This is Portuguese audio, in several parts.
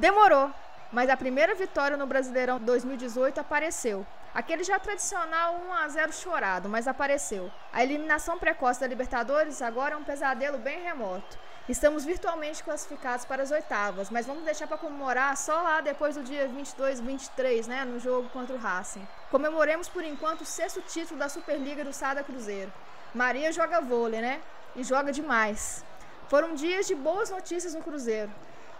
Demorou, mas a primeira vitória no Brasileirão 2018 apareceu. Aquele já tradicional 1 a 0 chorado, mas apareceu. A eliminação precoce da Libertadores agora é um pesadelo bem remoto. Estamos virtualmente classificados para as oitavas, mas vamos deixar para comemorar só lá depois do dia 22 e 23, né, no jogo contra o Racing. Comemoremos por enquanto o sexto título da Superliga do Sada Cruzeiro. Maria joga vôlei, né? E joga demais. Foram dias de boas notícias no Cruzeiro.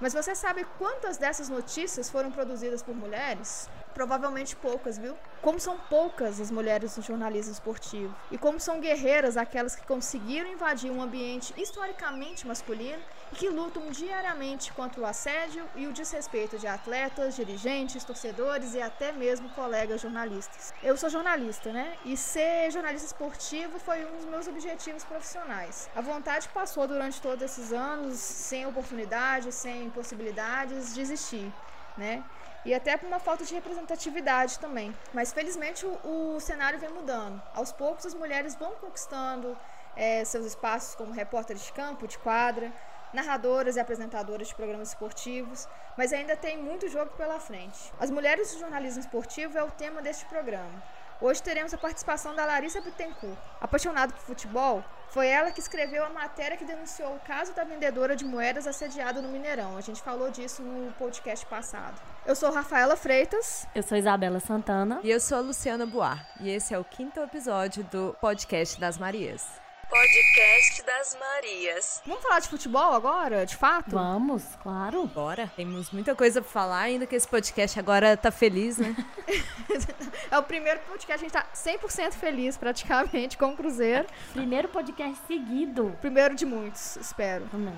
Mas você sabe quantas dessas notícias foram produzidas por mulheres? Provavelmente poucas, viu? Como são poucas as mulheres no jornalismo esportivo. E como são guerreiras aquelas que conseguiram invadir um ambiente historicamente masculino que lutam diariamente contra o assédio e o desrespeito de atletas, dirigentes, torcedores e até mesmo colegas jornalistas. Eu sou jornalista, né? E ser jornalista esportivo foi um dos meus objetivos profissionais. A vontade passou durante todos esses anos, sem oportunidades, sem possibilidades, de existir, né? e até por uma falta de representatividade também. Mas felizmente o, o cenário vem mudando. Aos poucos as mulheres vão conquistando é, seus espaços como repórteres de campo, de quadra, narradoras e apresentadoras de programas esportivos, mas ainda tem muito jogo pela frente. As mulheres do jornalismo esportivo é o tema deste programa. Hoje teremos a participação da Larissa Bittencourt. Apaixonada por futebol, foi ela que escreveu a matéria que denunciou o caso da vendedora de moedas assediada no Mineirão. A gente falou disso no podcast passado. Eu sou Rafaela Freitas. Eu sou Isabela Santana. E eu sou a Luciana Boar. E esse é o quinto episódio do Podcast das Marias. Podcast das Marias. Vamos falar de futebol agora, de fato? Vamos, claro. Bora. Temos muita coisa pra falar, ainda que esse podcast agora tá feliz, né? é o primeiro podcast, a gente tá 100% feliz praticamente com o Cruzeiro. Primeiro podcast seguido. Primeiro de muitos, espero. Amém.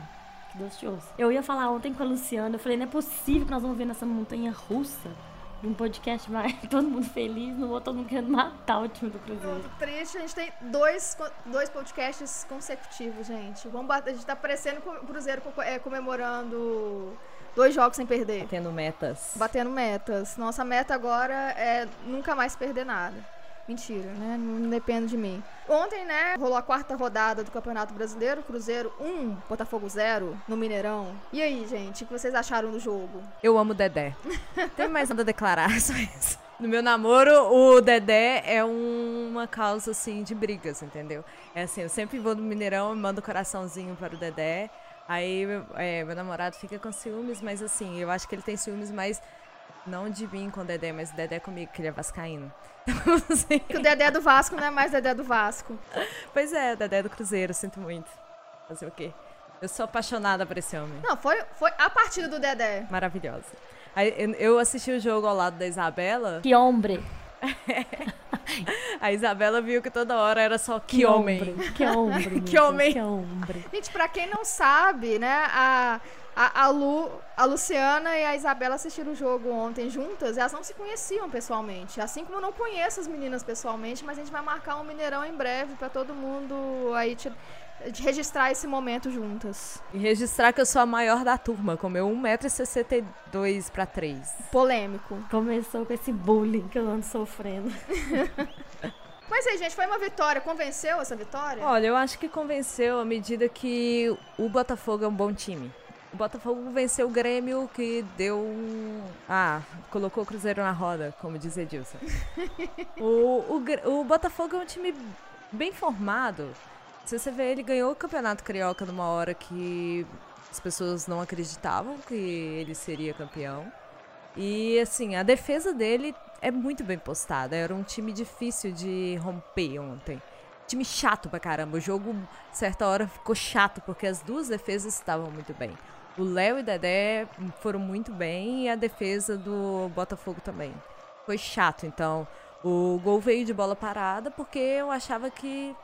Que Deus te ouça. Eu ia falar ontem com a Luciana, eu falei, não é possível que nós vamos ver nessa montanha russa um podcast mais todo mundo feliz, não vou todo mundo querendo matar o time do Cruzeiro. Muito triste, a gente tem dois, dois podcasts consecutivos, gente. Vamos bater, a gente tá parecendo o Cruzeiro é, comemorando dois jogos sem perder. Batendo metas. Batendo metas. Nossa meta agora é nunca mais perder nada. Mentira, né? Não depende de mim. Ontem, né, rolou a quarta rodada do Campeonato Brasileiro, Cruzeiro 1, Botafogo 0, no Mineirão. E aí, gente, o que vocês acharam do jogo? Eu amo o Dedé. Tem mais nada a declarar, só isso. No meu namoro, o Dedé é um, uma causa, assim, de brigas, entendeu? É assim, eu sempre vou no Mineirão e mando coraçãozinho para o Dedé. Aí, é, meu namorado fica com ciúmes, mas assim, eu acho que ele tem ciúmes mais não de mim com o Dedé, mas o Dedé comigo, que ele é vascaíno. Então, assim... Que o Dedé é do Vasco não é mais Dedé do Vasco. Pois é, Dedé é do Cruzeiro, sinto muito. Fazer o quê? Eu sou apaixonada por esse homem. Não, foi, foi a partida do Dedé. Maravilhosa. Aí, eu assisti o jogo ao lado da Isabela. Que homem! A Isabela viu que toda hora era só que, que homem. Que homem. que homem. Que homem. Gente, pra quem não sabe, né, a, a, a, Lu, a Luciana e a Isabela assistiram o jogo ontem juntas e elas não se conheciam pessoalmente. Assim como eu não conheço as meninas pessoalmente, mas a gente vai marcar um Mineirão em breve para todo mundo aí te, de registrar esse momento juntas. E registrar que eu sou a maior da turma, com meu 1,62m para 3. Polêmico. Começou com esse bullying que eu ando sofrendo. Mas aí, gente, foi uma vitória. Convenceu essa vitória? Olha, eu acho que convenceu à medida que o Botafogo é um bom time. O Botafogo venceu o Grêmio, que deu um. Ah, colocou o Cruzeiro na roda, como diz Edilson. o, o, o Botafogo é um time bem formado. Se você ver, ele ganhou o Campeonato Carioca numa hora que as pessoas não acreditavam que ele seria campeão. E assim, a defesa dele é muito bem postada. Era um time difícil de romper ontem. Time chato pra caramba. O jogo, certa hora, ficou chato porque as duas defesas estavam muito bem. O Léo e o Dedé foram muito bem e a defesa do Botafogo também. Foi chato, então. O gol veio de bola parada porque eu achava que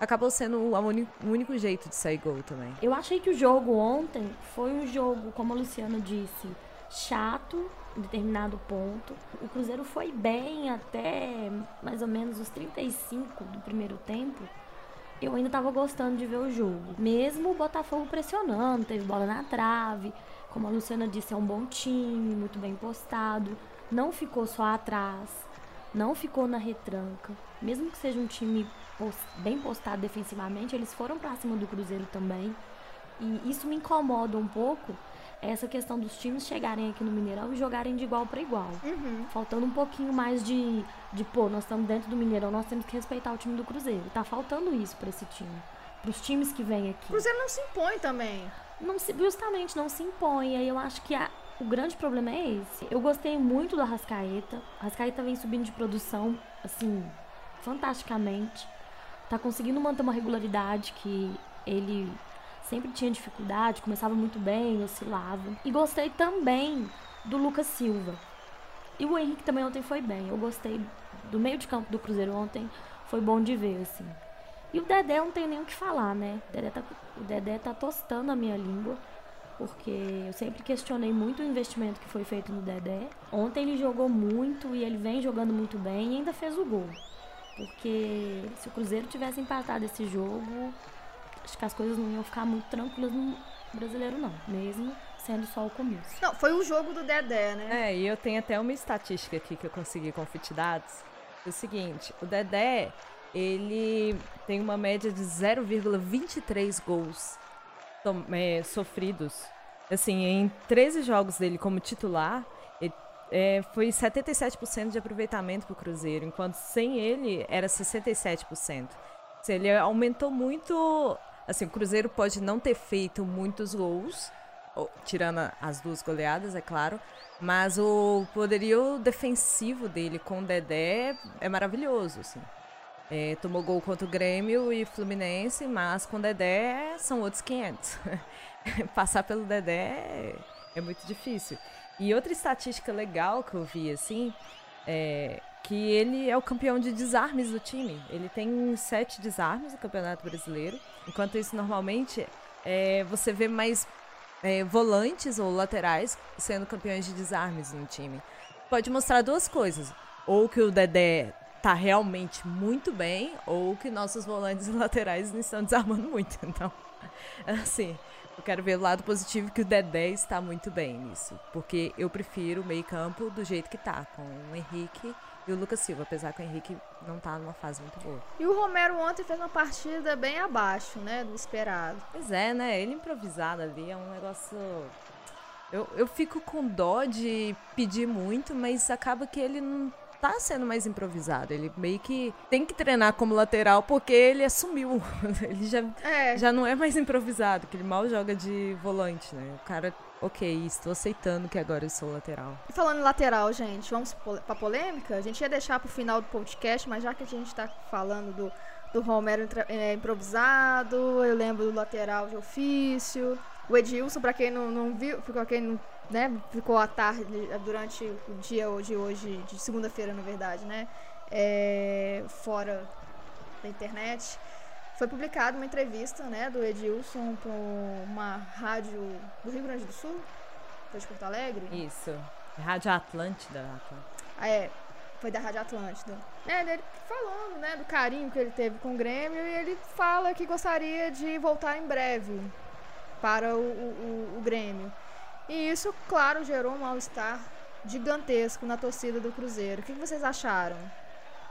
acabou sendo o único jeito de sair gol também. Eu achei que o jogo ontem foi um jogo, como a Luciana disse, chato em determinado ponto. O Cruzeiro foi bem até mais ou menos os 35 do primeiro tempo eu ainda estava gostando de ver o jogo. Mesmo o Botafogo pressionando, teve bola na trave. Como a Luciana disse, é um bom time, muito bem postado. Não ficou só atrás, não ficou na retranca. Mesmo que seja um time bem postado defensivamente, eles foram para cima do Cruzeiro também. E isso me incomoda um pouco, essa questão dos times chegarem aqui no Mineirão e jogarem de igual para igual. Uhum. Faltando um pouquinho mais de, de, pô, nós estamos dentro do Mineirão, nós temos que respeitar o time do Cruzeiro. Tá faltando isso para esse time. Para os times que vêm aqui. O Cruzeiro não se impõe também. Não se, justamente, não se impõe. Aí eu acho que a, o grande problema é esse. Eu gostei muito da Rascaeta. A Rascaeta vem subindo de produção, assim, fantasticamente. Tá conseguindo manter uma regularidade que ele sempre tinha dificuldade, começava muito bem, oscilava. E gostei também do Lucas Silva. E o Henrique também ontem foi bem. Eu gostei do meio de campo do Cruzeiro ontem, foi bom de ver, assim. E o Dedé não tem nem o que falar, né? O Dedé tá, o Dedé tá tostando a minha língua, porque eu sempre questionei muito o investimento que foi feito no Dedé. Ontem ele jogou muito e ele vem jogando muito bem e ainda fez o gol. Porque se o Cruzeiro tivesse empatado esse jogo, acho que as coisas não iam ficar muito tranquilas no brasileiro, não. Mesmo sendo só o começo. Não, foi o jogo do Dedé, né? É, e eu tenho até uma estatística aqui que eu consegui com Fitdados. É o seguinte, o Dedé, ele tem uma média de 0,23 gols é, sofridos. Assim, em 13 jogos dele como titular, ele, é, foi 77% de aproveitamento para o Cruzeiro, enquanto sem ele era 67%. Assim, ele aumentou muito Assim, o Cruzeiro pode não ter feito muitos gols, tirando as duas goleadas, é claro, mas o poderio defensivo dele com o Dedé é maravilhoso, assim. É, tomou gol contra o Grêmio e Fluminense, mas com o Dedé são outros 500. Passar pelo Dedé é muito difícil. E outra estatística legal que eu vi, assim, é que ele é o campeão de desarmes do time. Ele tem sete desarmes no Campeonato Brasileiro. Enquanto isso, normalmente, é, você vê mais é, volantes ou laterais sendo campeões de desarmes no time. Pode mostrar duas coisas. Ou que o Dedé tá realmente muito bem, ou que nossos volantes laterais não estão desarmando muito. Então, assim, eu quero ver o lado positivo que o Dedé está muito bem nisso. Porque eu prefiro o meio campo do jeito que tá, com o Henrique e o Lucas Silva, apesar que o Henrique não tá numa fase muito boa. E o Romero ontem fez uma partida bem abaixo, né, do esperado. Pois é, né? Ele improvisado ali é um negócio. Eu, eu fico com dó de pedir muito, mas acaba que ele não tá sendo mais improvisado. Ele meio que tem que treinar como lateral porque ele assumiu. ele já, é. já não é mais improvisado, que ele mal joga de volante, né? O cara ok, estou aceitando que agora eu sou lateral. E falando em lateral, gente, vamos pra polêmica? A gente ia deixar pro final do podcast, mas já que a gente tá falando do, do Romero é, improvisado, eu lembro do lateral de ofício. O Edilson, para quem não, não viu, ficou quem não, né, ficou à tarde durante o dia de hoje, de segunda-feira, na verdade, né? É, fora da internet. Foi publicada uma entrevista né, do Edilson para uma rádio do Rio Grande do Sul, foi de Porto Alegre. Isso, Rádio Atlântida. Ah, é, foi da Rádio Atlântida. É, ele falando né, do carinho que ele teve com o Grêmio e ele fala que gostaria de voltar em breve para o, o, o Grêmio. E isso, claro, gerou um mal-estar gigantesco na torcida do Cruzeiro. O que vocês acharam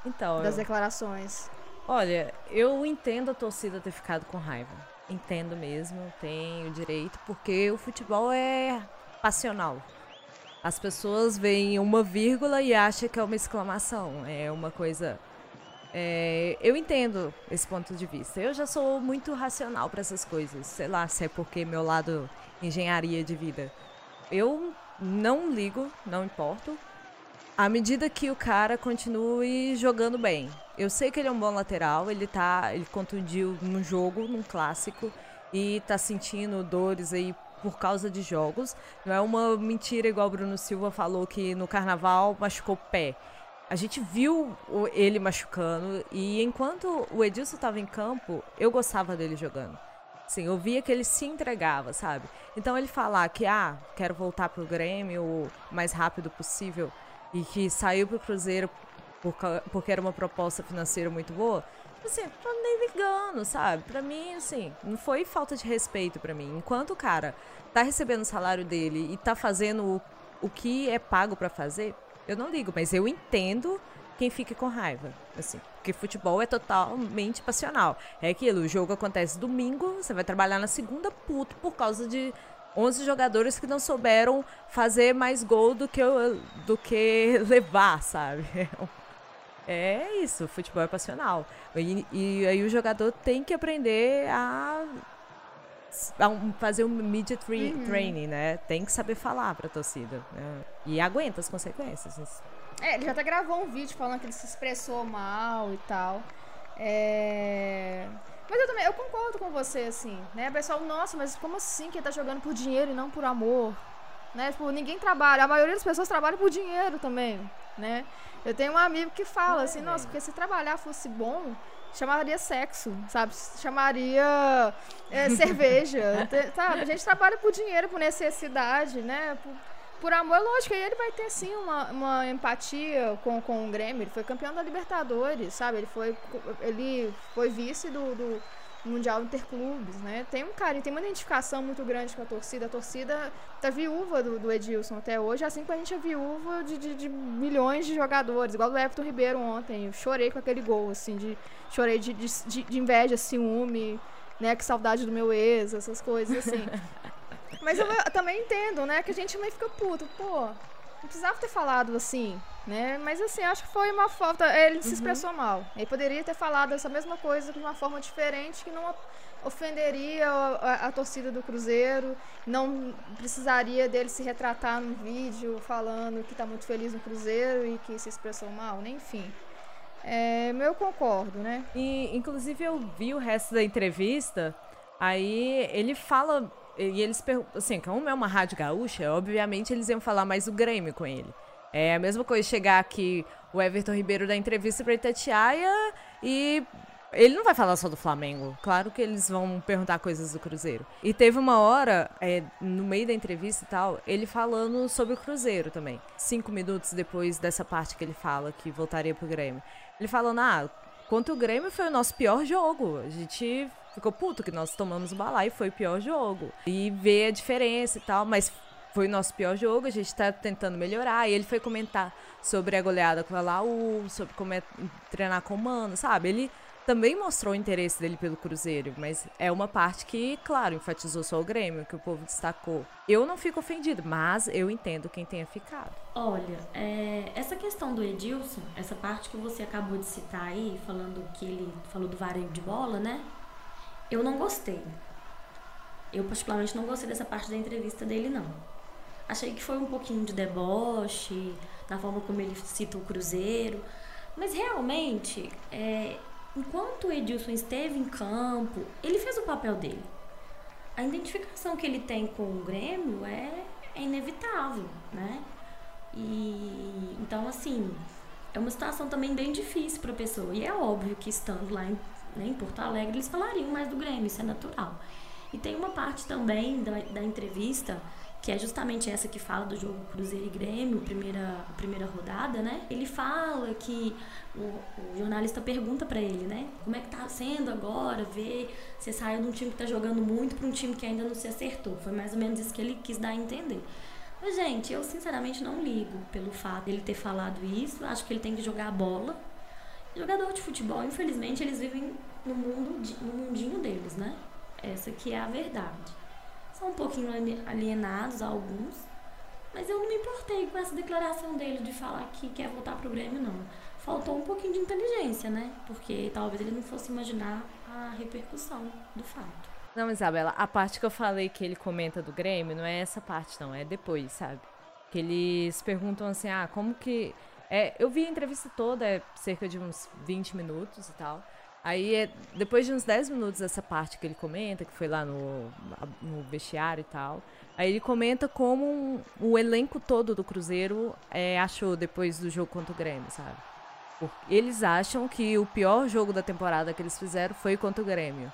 então, das eu... declarações? Olha, eu entendo a torcida ter ficado com raiva. Entendo mesmo, tenho direito, porque o futebol é passional. As pessoas veem uma vírgula e acham que é uma exclamação. É uma coisa. É, eu entendo esse ponto de vista. Eu já sou muito racional para essas coisas. Sei lá se é porque meu lado engenharia de vida. Eu não ligo, não importo. À medida que o cara continue jogando bem. Eu sei que ele é um bom lateral, ele tá. Ele contundiu num jogo, num clássico, e tá sentindo dores aí por causa de jogos. Não é uma mentira igual o Bruno Silva falou que no carnaval machucou o pé. A gente viu ele machucando e enquanto o Edilson estava em campo, eu gostava dele jogando. Sim, eu via que ele se entregava, sabe? Então ele falar que, ah, quero voltar pro Grêmio o mais rápido possível e que saiu pro Cruzeiro por, porque era uma proposta financeira muito boa, assim, tô nem ligando, sabe? Pra mim, assim, não foi falta de respeito para mim. Enquanto o cara tá recebendo o salário dele e tá fazendo o, o que é pago para fazer, eu não ligo, mas eu entendo quem fica com raiva, assim, porque futebol é totalmente passional. É aquilo, o jogo acontece domingo, você vai trabalhar na segunda puto por causa de 11 jogadores que não souberam fazer mais gol do que, do que levar, sabe? É isso, futebol é passional. E, e aí o jogador tem que aprender a, a fazer um media tra uhum. training, né? Tem que saber falar pra torcida. Né? E aguenta as consequências. É, ele já até gravou um vídeo falando que ele se expressou mal e tal. É... Mas eu também, eu concordo com você, assim, né? O pessoal, nossa, mas como assim que ele tá jogando por dinheiro e não por amor? Né? Tipo, ninguém trabalha, a maioria das pessoas trabalha por dinheiro também, né? Eu tenho um amigo que fala assim, nossa, porque se trabalhar fosse bom, chamaria sexo, sabe? Chamaria é, cerveja, sabe? A gente trabalha por dinheiro, por necessidade, né? Por, por amor, lógico, aí ele vai ter sim uma, uma empatia com, com o Grêmio. Ele foi campeão da Libertadores, sabe? Ele foi, ele foi vice do, do Mundial Interclubes, né? Tem um carinho, tem uma identificação muito grande com a torcida. A torcida tá viúva do, do Edilson até hoje, assim como a gente é viúva de, de, de, milhões de jogadores, igual do Everton Ribeiro ontem. Eu chorei com aquele gol, assim, de, chorei de, de, de inveja, ciúme, né? Que saudade do meu ex, essas coisas, assim. Mas eu, eu, também entendo, né? Que a gente também fica puto. Pô, não precisava ter falado assim, né? Mas assim, acho que foi uma falta. Ele se uhum. expressou mal. Ele poderia ter falado essa mesma coisa de uma forma diferente que não ofenderia a, a, a, torcida do Cruzeiro, não precisaria dele se retratar no vídeo falando que está muito feliz no Cruzeiro e que se expressou mal, né? enfim. É, eu concordo, né? E, inclusive, eu vi o resto da entrevista, aí ele fala e eles assim, como é uma rádio gaúcha, obviamente eles iam falar mais do Grêmio com ele. É a mesma coisa chegar aqui o Everton Ribeiro da entrevista para Itatiaia e ele não vai falar só do Flamengo. Claro que eles vão perguntar coisas do Cruzeiro. E teve uma hora, é, no meio da entrevista e tal, ele falando sobre o Cruzeiro também. Cinco minutos depois dessa parte que ele fala que voltaria pro Grêmio. Ele falando, ah, contra o Grêmio foi o nosso pior jogo. A gente ficou puto que nós tomamos o balai e foi o pior jogo. E ver a diferença e tal, mas foi o nosso pior jogo, a gente tá tentando melhorar. E ele foi comentar sobre a goleada com a Laú, sobre como é treinar com o Mano, sabe? Ele também mostrou o interesse dele pelo Cruzeiro, mas é uma parte que, claro, enfatizou só o Grêmio, que o povo destacou. Eu não fico ofendido, mas eu entendo quem tenha ficado. Olha, é, essa questão do Edilson, essa parte que você acabou de citar aí, falando que ele falou do vareio de bola, né? Eu não gostei. Eu, particularmente, não gostei dessa parte da entrevista dele, não. Achei que foi um pouquinho de deboche, na forma como ele cita o Cruzeiro. Mas, realmente, é, enquanto o Edilson esteve em campo, ele fez o papel dele. A identificação que ele tem com o Grêmio é, é inevitável, né? E então assim, é uma situação também bem difícil para a pessoa. E é óbvio que estando lá em né, em Porto Alegre, eles falariam mais do Grêmio, isso é natural. E tem uma parte também da, da entrevista que é justamente essa que fala do jogo Cruzeiro e Grêmio, primeira, primeira rodada, né? Ele fala que o, o jornalista pergunta para ele, né? Como é que tá sendo agora ver você saiu de um time que tá jogando muito para um time que ainda não se acertou. Foi mais ou menos isso que ele quis dar a entender. Mas, gente, eu sinceramente não ligo pelo fato dele ter falado isso. Acho que ele tem que jogar a bola, Jogador de futebol, infelizmente, eles vivem no, mundo, no mundinho deles, né? Essa que é a verdade. São um pouquinho alienados alguns, mas eu não me importei com essa declaração dele de falar que quer voltar pro Grêmio, não. Faltou um pouquinho de inteligência, né? Porque talvez ele não fosse imaginar a repercussão do fato. Não, Isabela, a parte que eu falei que ele comenta do Grêmio não é essa parte, não, é depois, sabe? Que eles perguntam assim, ah, como que é, eu vi a entrevista toda, é cerca de uns 20 minutos e tal. Aí, é, depois de uns 10 minutos dessa parte que ele comenta, que foi lá no, no vestiário e tal, aí ele comenta como um, o elenco todo do Cruzeiro é, achou depois do jogo contra o Grêmio, sabe? Eles acham que o pior jogo da temporada que eles fizeram foi contra o Grêmio.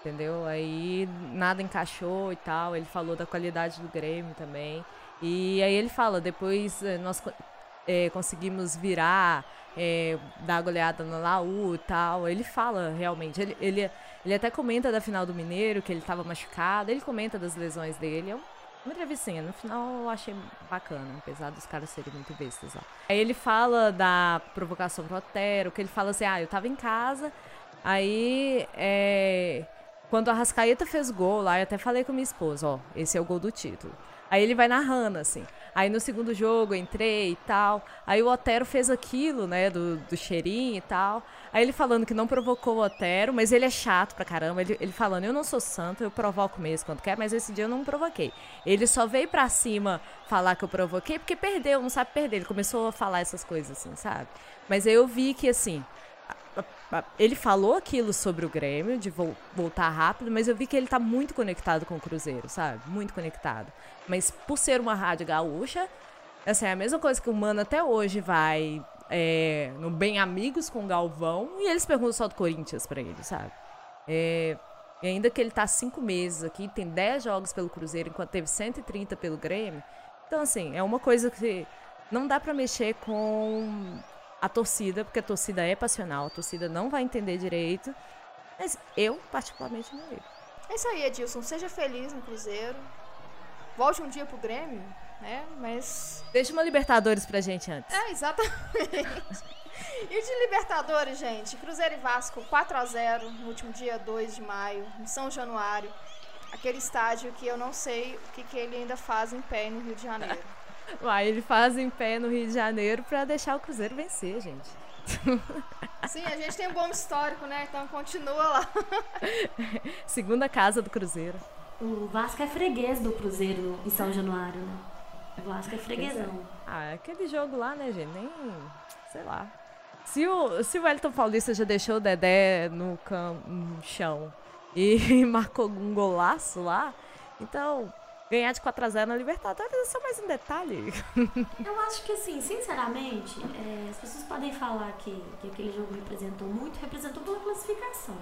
Entendeu? Aí nada encaixou e tal. Ele falou da qualidade do Grêmio também. E aí ele fala, depois eh, nós é, conseguimos virar, é, dar goleada no Laú e tal. Ele fala realmente, ele, ele, ele até comenta da final do Mineiro, que ele estava machucado, ele comenta das lesões dele. É uma entrevistinha, no final eu achei bacana, apesar dos caras serem muito bestas lá. Aí ele fala da provocação pro Otero, que ele fala assim, ah, eu tava em casa, aí é, quando a Rascaeta fez gol lá, eu até falei com minha esposa, ó, esse é o gol do título. Aí ele vai narrando, assim. Aí no segundo jogo eu entrei e tal. Aí o Otero fez aquilo, né, do, do cheirinho e tal. Aí ele falando que não provocou o Otero, mas ele é chato pra caramba. Ele, ele falando, eu não sou santo, eu provoco mesmo quando quer, mas esse dia eu não provoquei. Ele só veio pra cima falar que eu provoquei porque perdeu, não sabe perder. Ele começou a falar essas coisas assim, sabe? Mas aí eu vi que, assim, ele falou aquilo sobre o Grêmio, de vo voltar rápido, mas eu vi que ele tá muito conectado com o Cruzeiro, sabe? Muito conectado. Mas por ser uma rádio gaúcha, assim, é a mesma coisa que o Mano até hoje vai é, no Bem Amigos com o Galvão e eles perguntam só do Corinthians para ele, sabe? É, e ainda que ele tá cinco meses aqui, tem 10 jogos pelo Cruzeiro, enquanto teve 130 pelo Grêmio. Então, assim, é uma coisa que não dá para mexer com a torcida, porque a torcida é passional, a torcida não vai entender direito. Mas eu, particularmente, não ligo. É isso aí, Edilson. Seja feliz no Cruzeiro. Volte um dia pro Grêmio né? Mas. Deixa uma Libertadores pra gente antes. É, exatamente. e de Libertadores, gente? Cruzeiro e Vasco 4 a 0 no último dia 2 de maio, em São Januário. Aquele estádio que eu não sei o que, que ele ainda faz em pé no Rio de Janeiro. Uai, ele faz em pé no Rio de Janeiro pra deixar o Cruzeiro vencer, gente. Sim, a gente tem um bom histórico, né? Então continua lá. Segunda casa do Cruzeiro. O Vasco é freguês do Cruzeiro em São Januário, né? O Vasco é freguesão. Ah, aquele jogo lá, né, gente? Nem. Sei lá. Se o, se o Wellington Paulista já deixou o Dedé no, cam, no chão e marcou um golaço lá, então ganhar de 4x0 na Libertadores é só mais um detalhe. Eu acho que, assim, sinceramente, é, as pessoas podem falar que, que aquele jogo representou muito, representou pela classificação.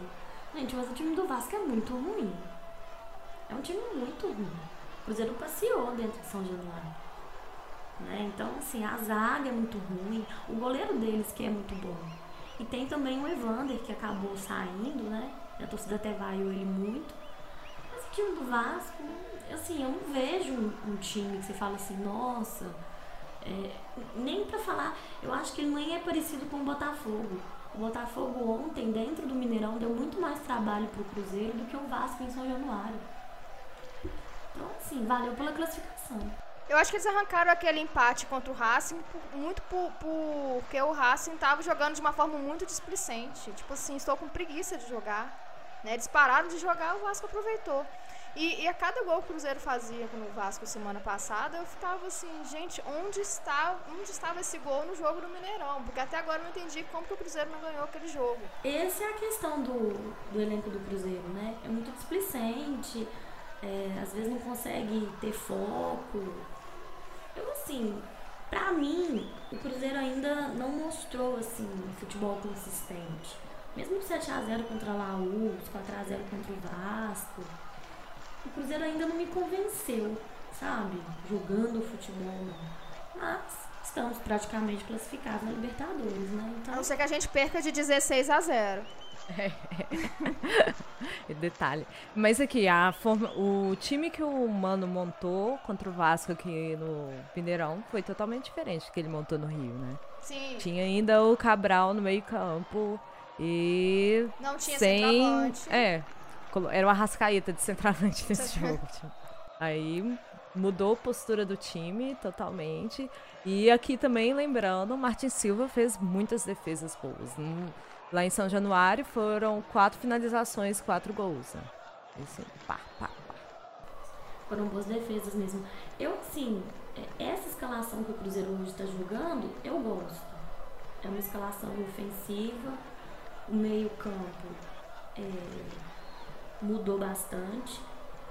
Gente, mas o time do Vasco é muito ruim. É um time muito ruim. O Cruzeiro passeou dentro de São Januário. Né? Então, assim, a zaga é muito ruim, o goleiro deles que é muito bom. E tem também o Evander, que acabou saindo, né? A torcida até vaiou ele muito. Mas o time do Vasco, assim, eu não vejo um, um time que você fala assim, nossa, é, nem para falar, eu acho que ele nem é parecido com o Botafogo. O Botafogo ontem, dentro do Mineirão, deu muito mais trabalho pro Cruzeiro do que o Vasco em São Januário. Então, assim, valeu pela classificação. Eu acho que eles arrancaram aquele empate contra o Racing muito por, por, porque o Racing estava jogando de uma forma muito displicente. Tipo assim, estou com preguiça de jogar. Né? Eles pararam de jogar, o Vasco aproveitou. E, e, a cada gol que o Cruzeiro fazia no Vasco semana passada, eu ficava assim, gente, onde, está, onde estava esse gol no jogo do Mineirão? Porque até agora eu não entendi como que o Cruzeiro não ganhou aquele jogo. Essa é a questão do, do elenco do Cruzeiro, né? É muito displicente, é, às vezes não consegue ter foco, eu, assim, pra mim, o Cruzeiro ainda não mostrou, assim, futebol consistente. Mesmo 7x0 contra a Laú, 4x0 contra o Vasco, o Cruzeiro ainda não me convenceu, sabe? Jogando futebol, não. Mas estamos praticamente classificados na Libertadores, né? Então... A não ser que a gente perca de 16 a 0. É. Detalhe. Mas aqui, a forma, o time que o Mano montou contra o Vasco aqui no Mineirão foi totalmente diferente do que ele montou no Rio, né? Sim. Tinha ainda o Cabral no meio campo e... Não tinha sem... É, era uma rascaeta de centroavante nesse jogo. Tipo. Aí mudou a postura do time totalmente. E aqui também, lembrando, o Martin Silva fez muitas defesas boas. Lá em São Januário foram quatro finalizações, quatro gols. Né? Assim, pá, pá, pá. Foram boas defesas mesmo. Eu, sim, é, essa escalação que o Cruzeiro hoje está jogando, eu gosto. É uma escalação ofensiva, o meio-campo é, mudou bastante.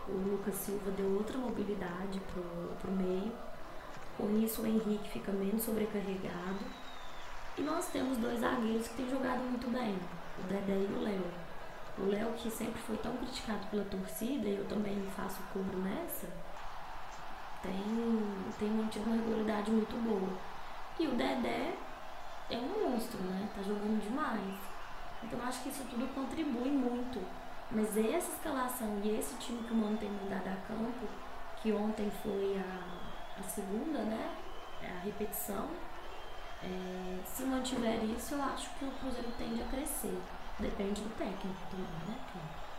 O Lucas Silva deu outra mobilidade pro, pro meio. Com isso, o Henrique fica menos sobrecarregado e nós temos dois zagueiros que têm jogado muito bem, o Dedé e o Léo. O Léo, que sempre foi tão criticado pela torcida, e eu também faço coro nessa, tem, tem mantido uma regularidade muito boa. E o Dedé é um monstro, né? Tá jogando demais. Então acho que isso tudo contribui muito. Mas essa escalação e esse time que o Mano tem mandado a campo, que ontem foi a, a segunda, né? É a repetição, é, se mantiver isso, eu acho que o Cruzeiro tende a crescer. Depende do técnico também, né?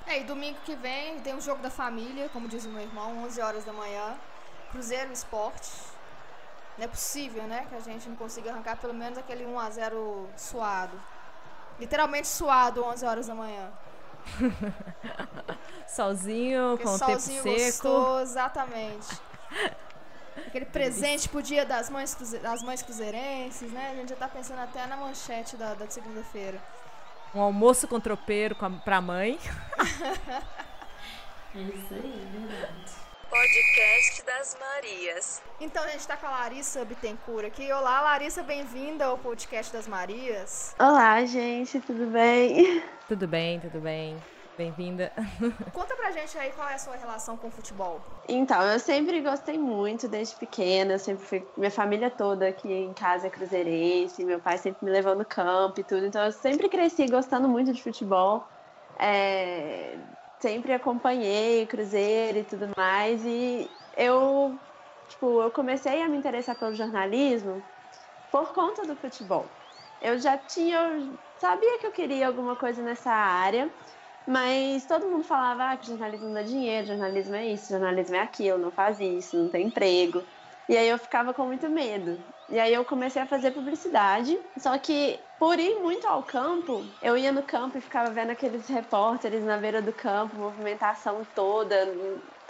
É, e domingo que vem tem um jogo da família, como diz o meu irmão, 11 horas da manhã. Cruzeiro Esporte. Não é possível, né, que a gente não consiga arrancar pelo menos aquele 1 a 0 suado. Literalmente suado 11 horas da manhã. Solzinho, Aquele com o solzinho tempo seco. gostoso, exatamente. Aquele presente pro dia das mães, das mães cruzeirenses, né? A gente já tá pensando até na manchete da, da segunda-feira. Um almoço com tropeiro com a, pra mãe. É isso aí, é verdade. Podcast das Marias. Então a gente tá com a Larissa Bittencourt aqui. Olá, Larissa, bem-vinda ao podcast das Marias. Olá, gente, tudo bem? Tudo bem, tudo bem. Bem-vinda. Conta pra gente aí qual é a sua relação com o futebol. Então, eu sempre gostei muito desde pequena, sempre fui, minha família toda aqui em casa é cruzeirense, meu pai sempre me levou no campo e tudo, então eu sempre cresci gostando muito de futebol. É, sempre acompanhei Cruzeiro e tudo mais, e eu, tipo, eu comecei a me interessar pelo jornalismo por conta do futebol. Eu já tinha, sabia que eu queria alguma coisa nessa área, mas todo mundo falava ah, que jornalismo dá dinheiro, jornalismo é isso, jornalismo é aquilo, não faz isso, não tem emprego. E aí eu ficava com muito medo. E aí eu comecei a fazer publicidade, só que por ir muito ao campo, eu ia no campo e ficava vendo aqueles repórteres na beira do campo, movimentação toda,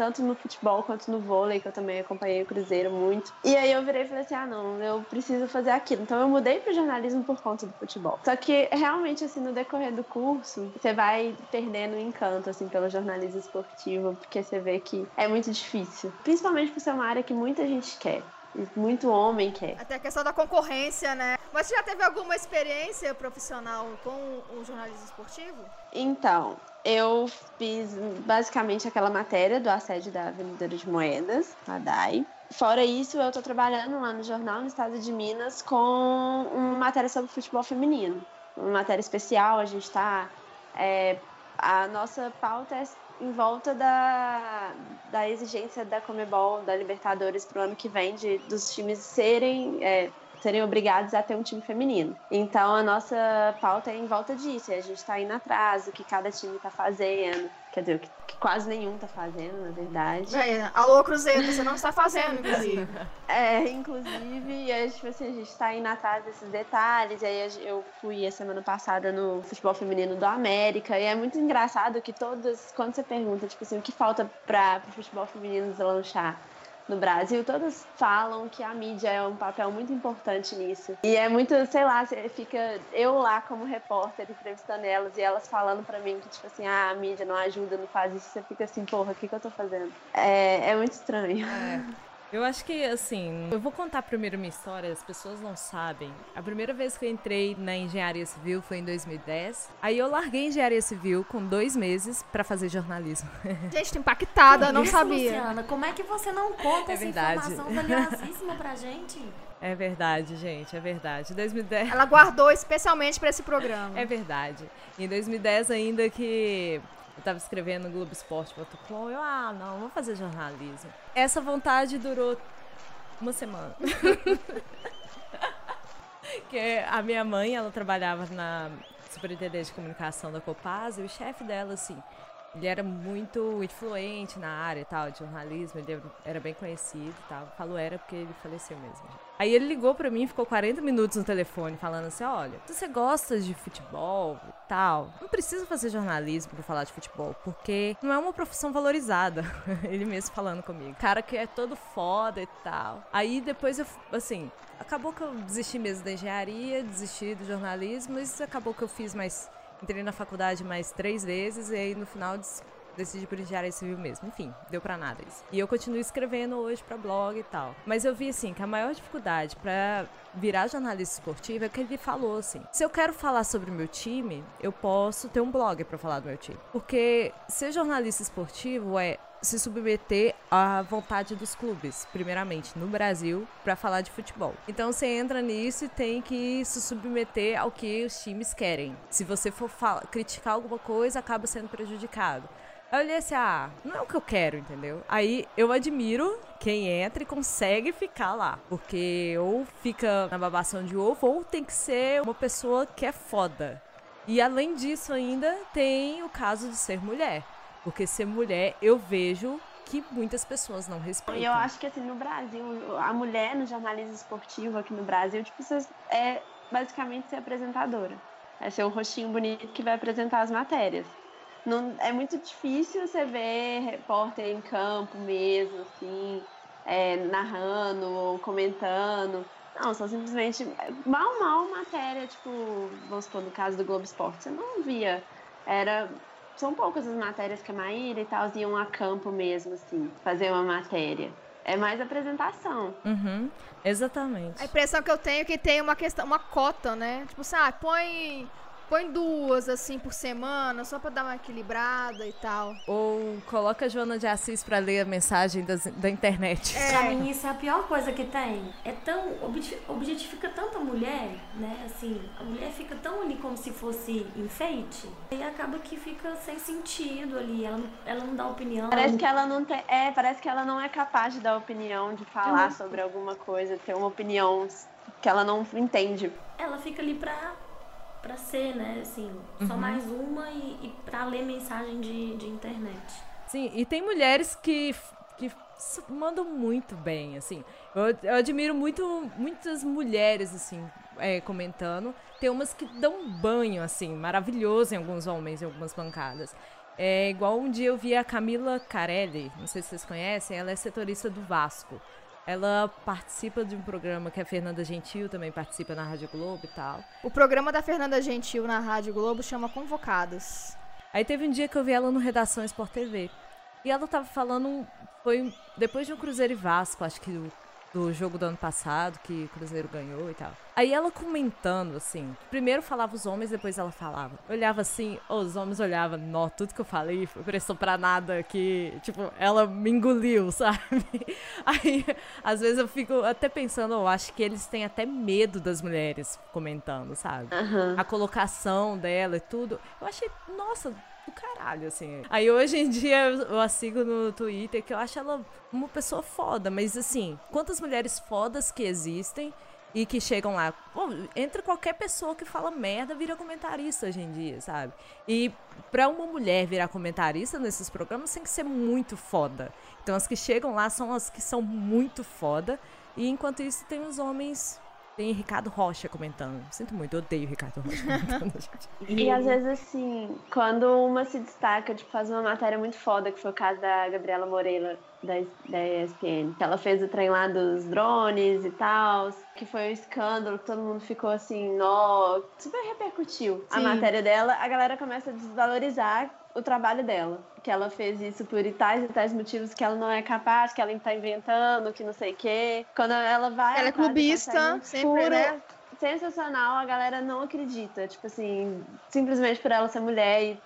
tanto no futebol quanto no vôlei, que eu também acompanhei o Cruzeiro muito. E aí eu virei e falei assim: ah, não, eu preciso fazer aquilo. Então eu mudei pro jornalismo por conta do futebol. Só que realmente, assim, no decorrer do curso, você vai perdendo o encanto, assim, pelo jornalismo esportivo, porque você vê que é muito difícil. Principalmente por ser uma área que muita gente quer. e Muito homem quer. Até a questão da concorrência, né? Mas você já teve alguma experiência profissional com o jornalismo esportivo? Então, eu fiz basicamente aquela matéria do assédio da vendedora de moedas, a DAI. Fora isso, eu tô trabalhando lá no jornal, no estado de Minas, com uma matéria sobre futebol feminino. Uma matéria especial, a gente tá. é, a nossa pauta é em volta da, da exigência da Comebol, da Libertadores pro ano que vem, de, dos times serem. é, serem obrigados a ter um time feminino. Então a nossa pauta é em volta disso, e a gente está indo atrás, o que cada time está fazendo, quer dizer, o que, que quase nenhum está fazendo, na verdade. É, alô, Cruzeiro, você não está fazendo, inclusive. É, inclusive, e aí, tipo assim, a gente tá indo atrás desses detalhes. E aí eu fui a semana passada no futebol feminino do América. E é muito engraçado que todas, quando você pergunta, tipo assim, o que falta para o futebol feminino deslanchar no Brasil, todas falam que a mídia é um papel muito importante nisso. E é muito, sei lá, fica eu lá como repórter entrevistando elas e elas falando pra mim que, tipo assim, ah, a mídia não ajuda, não faz isso. Você fica assim, porra, o que, que eu tô fazendo? É, é muito estranho. Eu acho que, assim, eu vou contar primeiro minha história, as pessoas não sabem. A primeira vez que eu entrei na engenharia civil foi em 2010. Aí eu larguei a engenharia civil com dois meses pra fazer jornalismo. Gente, tô impactada, não Isso, sabia. Luciana, como é que você não conta É essa verdade. informação valiosíssima pra gente? É verdade, gente, é verdade. 2010. Ela guardou especialmente pra esse programa. É verdade. Em 2010 ainda que eu tava escrevendo no Globo Esporte Protocolo, eu, ah, não, vou fazer jornalismo. Essa vontade durou uma semana. que a minha mãe, ela trabalhava na superintendente de comunicação da Copasa e o chefe dela, assim, ele era muito influente na área e tal, de jornalismo, ele era bem conhecido e tal. Falo era porque ele faleceu mesmo. Aí ele ligou pra mim, ficou 40 minutos no telefone falando assim: olha, você gosta de futebol e tal, não precisa fazer jornalismo pra falar de futebol, porque não é uma profissão valorizada. ele mesmo falando comigo. Cara que é todo foda e tal. Aí depois eu, assim, acabou que eu desisti mesmo da engenharia, desisti do jornalismo, mas acabou que eu fiz mais. Entrei na faculdade mais três vezes e aí no final decidi por engenharia civil mesmo. Enfim, deu pra nada isso. E eu continuo escrevendo hoje pra blog e tal. Mas eu vi assim que a maior dificuldade pra virar jornalista esportivo é que ele falou assim: se eu quero falar sobre o meu time, eu posso ter um blog pra falar do meu time. Porque ser jornalista esportivo é se submeter à vontade dos clubes, primeiramente no Brasil, pra falar de futebol. Então você entra nisso e tem que se submeter ao que os times querem. Se você for criticar alguma coisa, acaba sendo prejudicado. Aí eu olhei assim, ah, não é o que eu quero, entendeu? Aí eu admiro quem entra e consegue ficar lá. Porque ou fica na babação de ovo, ou tem que ser uma pessoa que é foda. E além disso ainda tem o caso de ser mulher. Porque ser mulher eu vejo que muitas pessoas não respeitam. E eu acho que assim, no Brasil, a mulher no jornalismo esportivo aqui no Brasil, tipo, é basicamente ser apresentadora. É ser um rostinho bonito que vai apresentar as matérias. Não, é muito difícil você ver repórter em campo mesmo, assim, é, narrando, comentando. Não, só simplesmente mal, mal matéria, tipo, vamos supor, no caso do Globo Esporte, você não via. Era. São poucas as matérias que a Maíra e tal iam a campo mesmo, assim, fazer uma matéria. É mais apresentação. Uhum, exatamente. A impressão que eu tenho é que tem uma questão, uma cota, né? Tipo assim, ah, põe Põe duas, assim, por semana, só pra dar uma equilibrada e tal. Ou coloca a Joana de Assis pra ler a mensagem das, da internet. É. Pra mim, isso é a pior coisa que tem. É tão. objetifica tanta mulher, né? Assim, a mulher fica tão ali como se fosse enfeite. E acaba que fica sem sentido ali. Ela, ela não dá opinião. Parece que ela não tem. É, parece que ela não é capaz de dar opinião, de falar sobre alguma coisa, ter uma opinião que ela não entende. Ela fica ali pra para ser, né, assim, uhum. só mais uma e, e para ler mensagem de, de internet. Sim, e tem mulheres que, que mandam muito bem, assim. Eu, eu admiro muito muitas mulheres, assim, é, comentando. Tem umas que dão banho, assim, maravilhoso em alguns homens, em algumas bancadas. É igual um dia eu vi a Camila Carelli, não sei se vocês conhecem, ela é setorista do Vasco. Ela participa de um programa que a Fernanda Gentil também participa na Rádio Globo e tal. O programa da Fernanda Gentil na Rádio Globo chama Convocados. Aí teve um dia que eu vi ela no Redação Sport TV. E ela tava falando. Foi depois de um Cruzeiro e Vasco, acho que do jogo do ano passado, que o Cruzeiro ganhou e tal. Aí ela comentando, assim, primeiro falava os homens, depois ela falava. Olhava assim, os homens olhavam, nó, tudo que eu falei prestou pra nada, que, tipo, ela me engoliu, sabe? Aí, às vezes eu fico até pensando, eu acho que eles têm até medo das mulheres comentando, sabe? Uhum. A colocação dela e tudo. Eu achei, nossa, do caralho, assim. Aí hoje em dia eu a sigo no Twitter, que eu acho ela uma pessoa foda, mas assim, quantas mulheres fodas que existem e que chegam lá. Pô, entre qualquer pessoa que fala merda vira comentarista hoje em dia, sabe? E pra uma mulher virar comentarista nesses programas tem que ser muito foda. Então as que chegam lá são as que são muito foda. E enquanto isso tem os homens tem Ricardo Rocha comentando. Sinto muito, eu odeio Ricardo Rocha comentando, gente. E às vezes, assim, quando uma se destaca, tipo, faz uma matéria muito foda, que foi o caso da Gabriela Moreira, da, da ESPN, ela fez o trem lá dos drones e tal, que foi um escândalo, todo mundo ficou assim, nó, super repercutiu Sim. a matéria dela, a galera começa a desvalorizar o trabalho dela. Que ela fez isso por tais e tais motivos que ela não é capaz, que ela está inventando, que não sei o quê. Quando ela vai. Ela é clubista, sempre, puro, né? Sensacional, a galera não acredita. Tipo assim, simplesmente por ela ser mulher e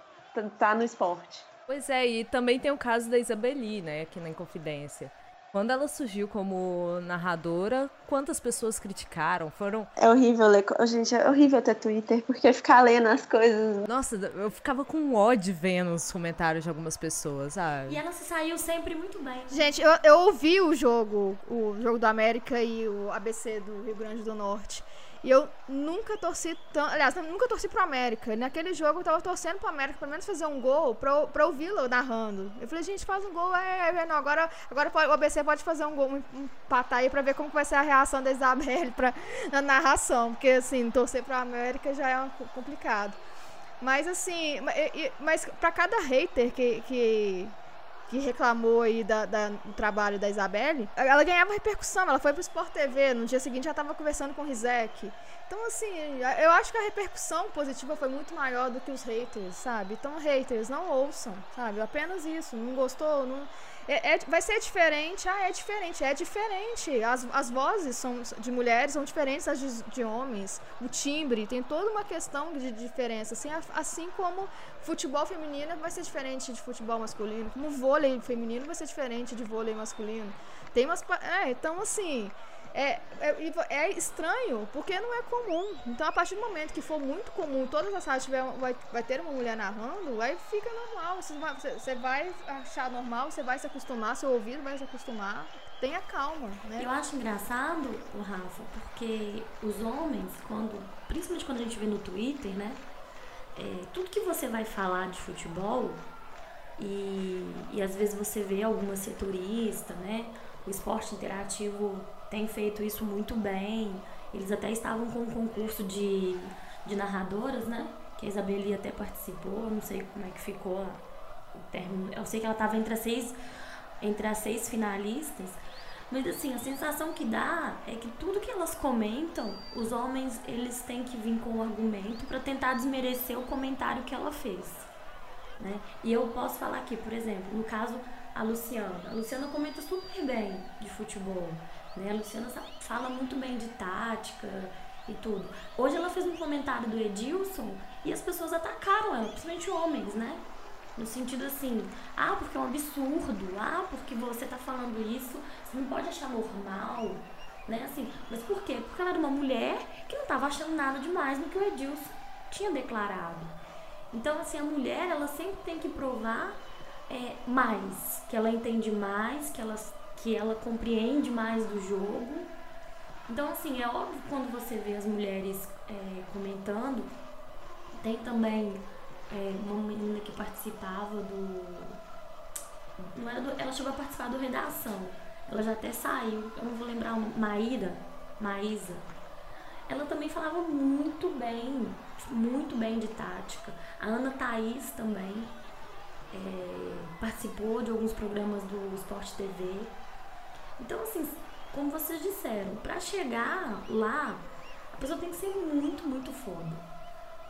tá no esporte. Pois é, e também tem o caso da Isabeli, né, aqui na Inconfidência. Quando ela surgiu como narradora, quantas pessoas criticaram? Foram. É horrível ler. Gente, é horrível ter Twitter, porque ficar lendo as coisas. Nossa, eu ficava com ódio vendo os comentários de algumas pessoas, sabe? E ela se saiu sempre muito bem. Gente, eu, eu ouvi o jogo, o jogo do América e o ABC do Rio Grande do Norte. E eu nunca torci tanto. Aliás, nunca torci pro América. Naquele jogo eu tava torcendo pro América, pelo menos fazer um gol, pra, pra ouvi-lo narrando. Eu falei, gente, faz um gol, é, é, não, agora, agora o ABC pode fazer um gol, um, um patar aí pra ver como vai ser a reação da Isabelle pra, na narração. Porque, assim, torcer pro América já é complicado. Mas, assim, mas pra cada hater que, que que reclamou aí da, da, do trabalho da Isabelle, ela ganhava repercussão. Ela foi pro Sport TV, no dia seguinte já estava conversando com o Rizek. Então, assim, eu acho que a repercussão positiva foi muito maior do que os haters, sabe? Então, haters, não ouçam, sabe? Apenas isso. Não gostou, não é, é, vai ser diferente. Ah, é diferente. É diferente. As, as vozes são, de mulheres são diferentes das de, de homens. O timbre tem toda uma questão de diferença. Assim, assim como futebol feminino vai ser diferente de futebol masculino. Como vôlei feminino vai ser diferente de vôlei masculino. Tem umas. É, então, assim é, é, é, estranho, porque não é comum. Então, a partir do momento que for muito comum, todas as rádios tiver, vai, vai ter uma mulher narrando, aí fica normal. Você vai, você vai achar normal, você vai se acostumar, seu ouvido vai se acostumar. Tenha calma, né? Eu acho engraçado, Rafa, porque os homens, quando, principalmente quando a gente vê no Twitter, né? é, tudo que você vai falar de futebol, e, e às vezes você vê alguma setorista, né? O esporte interativo tem feito isso muito bem. Eles até estavam com um concurso de, de narradoras, né? Que a Isabeli até participou, não sei como é que ficou o término. Eu sei que ela estava entre as seis, entre as seis finalistas. Mas assim, a sensação que dá é que tudo que elas comentam, os homens eles têm que vir com o argumento para tentar desmerecer o comentário que ela fez. Né? E eu posso falar aqui, por exemplo, no caso a Luciana. A Luciana comenta super bem de futebol. Né? A Luciana fala muito bem de tática e tudo. Hoje ela fez um comentário do Edilson e as pessoas atacaram ela, principalmente homens, né? No sentido assim, ah, porque é um absurdo, ah, porque você tá falando isso, você não pode achar normal, né? Assim, mas por quê? Porque ela era uma mulher que não tava achando nada demais no que o Edilson tinha declarado. Então, assim, a mulher, ela sempre tem que provar é, mais, que ela entende mais, que ela, que ela compreende mais do jogo. Então, assim, é óbvio quando você vê as mulheres é, comentando, tem também é, uma menina que participava do. Não era do, ela chegou a participar do Redação. Ela já até saiu, eu não vou lembrar, Maíra, Maísa. Ela também falava muito bem, muito bem de tática. A Ana Thaís também é, participou de alguns programas do Sport TV. Então, assim, como vocês disseram, para chegar lá, a pessoa tem que ser muito, muito foda.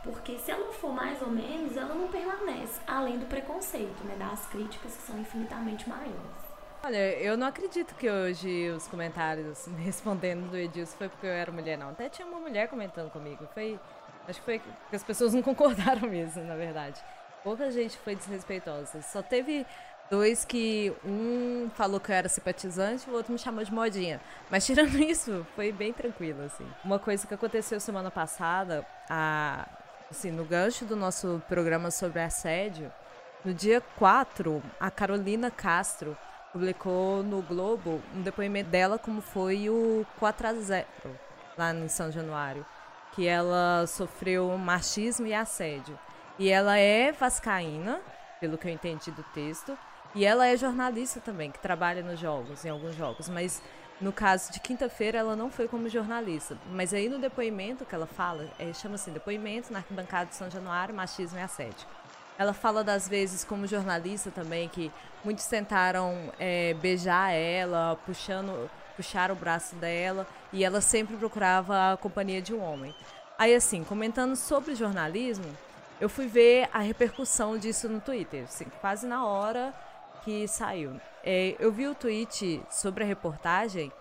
Porque se ela for mais ou menos, ela não permanece, além do preconceito, né? Das críticas que são infinitamente maiores. Olha, eu não acredito que hoje os comentários respondendo do Edilson foi porque eu era mulher, não. Até tinha uma mulher comentando comigo. Foi. Acho que foi que as pessoas não concordaram mesmo, na verdade. Pouca gente foi desrespeitosa. Só teve dois que um falou que eu era simpatizante, o outro me chamou de modinha. Mas tirando isso, foi bem tranquilo, assim. Uma coisa que aconteceu semana passada, a assim, no gancho do nosso programa sobre assédio, no dia 4, a Carolina Castro publicou no Globo um depoimento dela como foi o 4 a 0 lá em São Januário, que ela sofreu machismo e assédio. E ela é vascaína, pelo que eu entendi do texto, e ela é jornalista também, que trabalha nos jogos, em alguns jogos, mas no caso de quinta-feira, ela não foi como jornalista. Mas aí no depoimento que ela fala, é, chama assim, depoimento na arquibancada de São Januário, machismo e assédio. Ela fala das vezes como jornalista também, que muitos tentaram é, beijar ela, puxando, puxar o braço dela, e ela sempre procurava a companhia de um homem. Aí assim, comentando sobre jornalismo, eu fui ver a repercussão disso no Twitter, assim, quase na hora que saiu. É, eu vi o tweet sobre a reportagem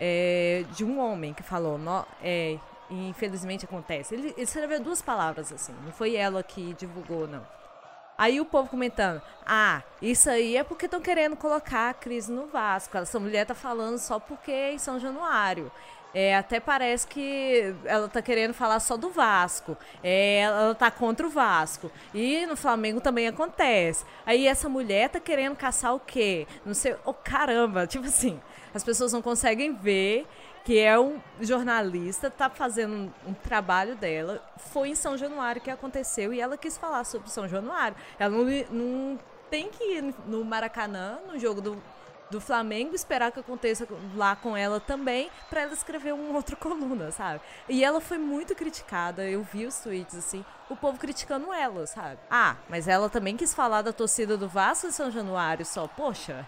é, de um homem que falou, no, é, infelizmente acontece. Ele, ele escreveu duas palavras assim, não foi ela que divulgou, não. Aí o povo comentando: Ah, isso aí é porque estão querendo colocar a crise no Vasco. Essa mulher tá falando só porque é em São Januário. É, até parece que ela tá querendo falar só do Vasco. É, ela tá contra o Vasco. E no Flamengo também acontece. Aí essa mulher tá querendo caçar o quê? Não sei. Oh, caramba! Tipo assim, as pessoas não conseguem ver que é um jornalista, tá fazendo um, trabalho dela. Foi em São Januário que aconteceu e ela quis falar sobre São Januário. Ela não, não tem que ir no Maracanã, no jogo do do Flamengo, esperar que aconteça lá com ela também, para ela escrever uma outra coluna, sabe? E ela foi muito criticada, eu vi os tweets assim, o povo criticando ela, sabe? Ah, mas ela também quis falar da torcida do Vasco em São Januário só, poxa.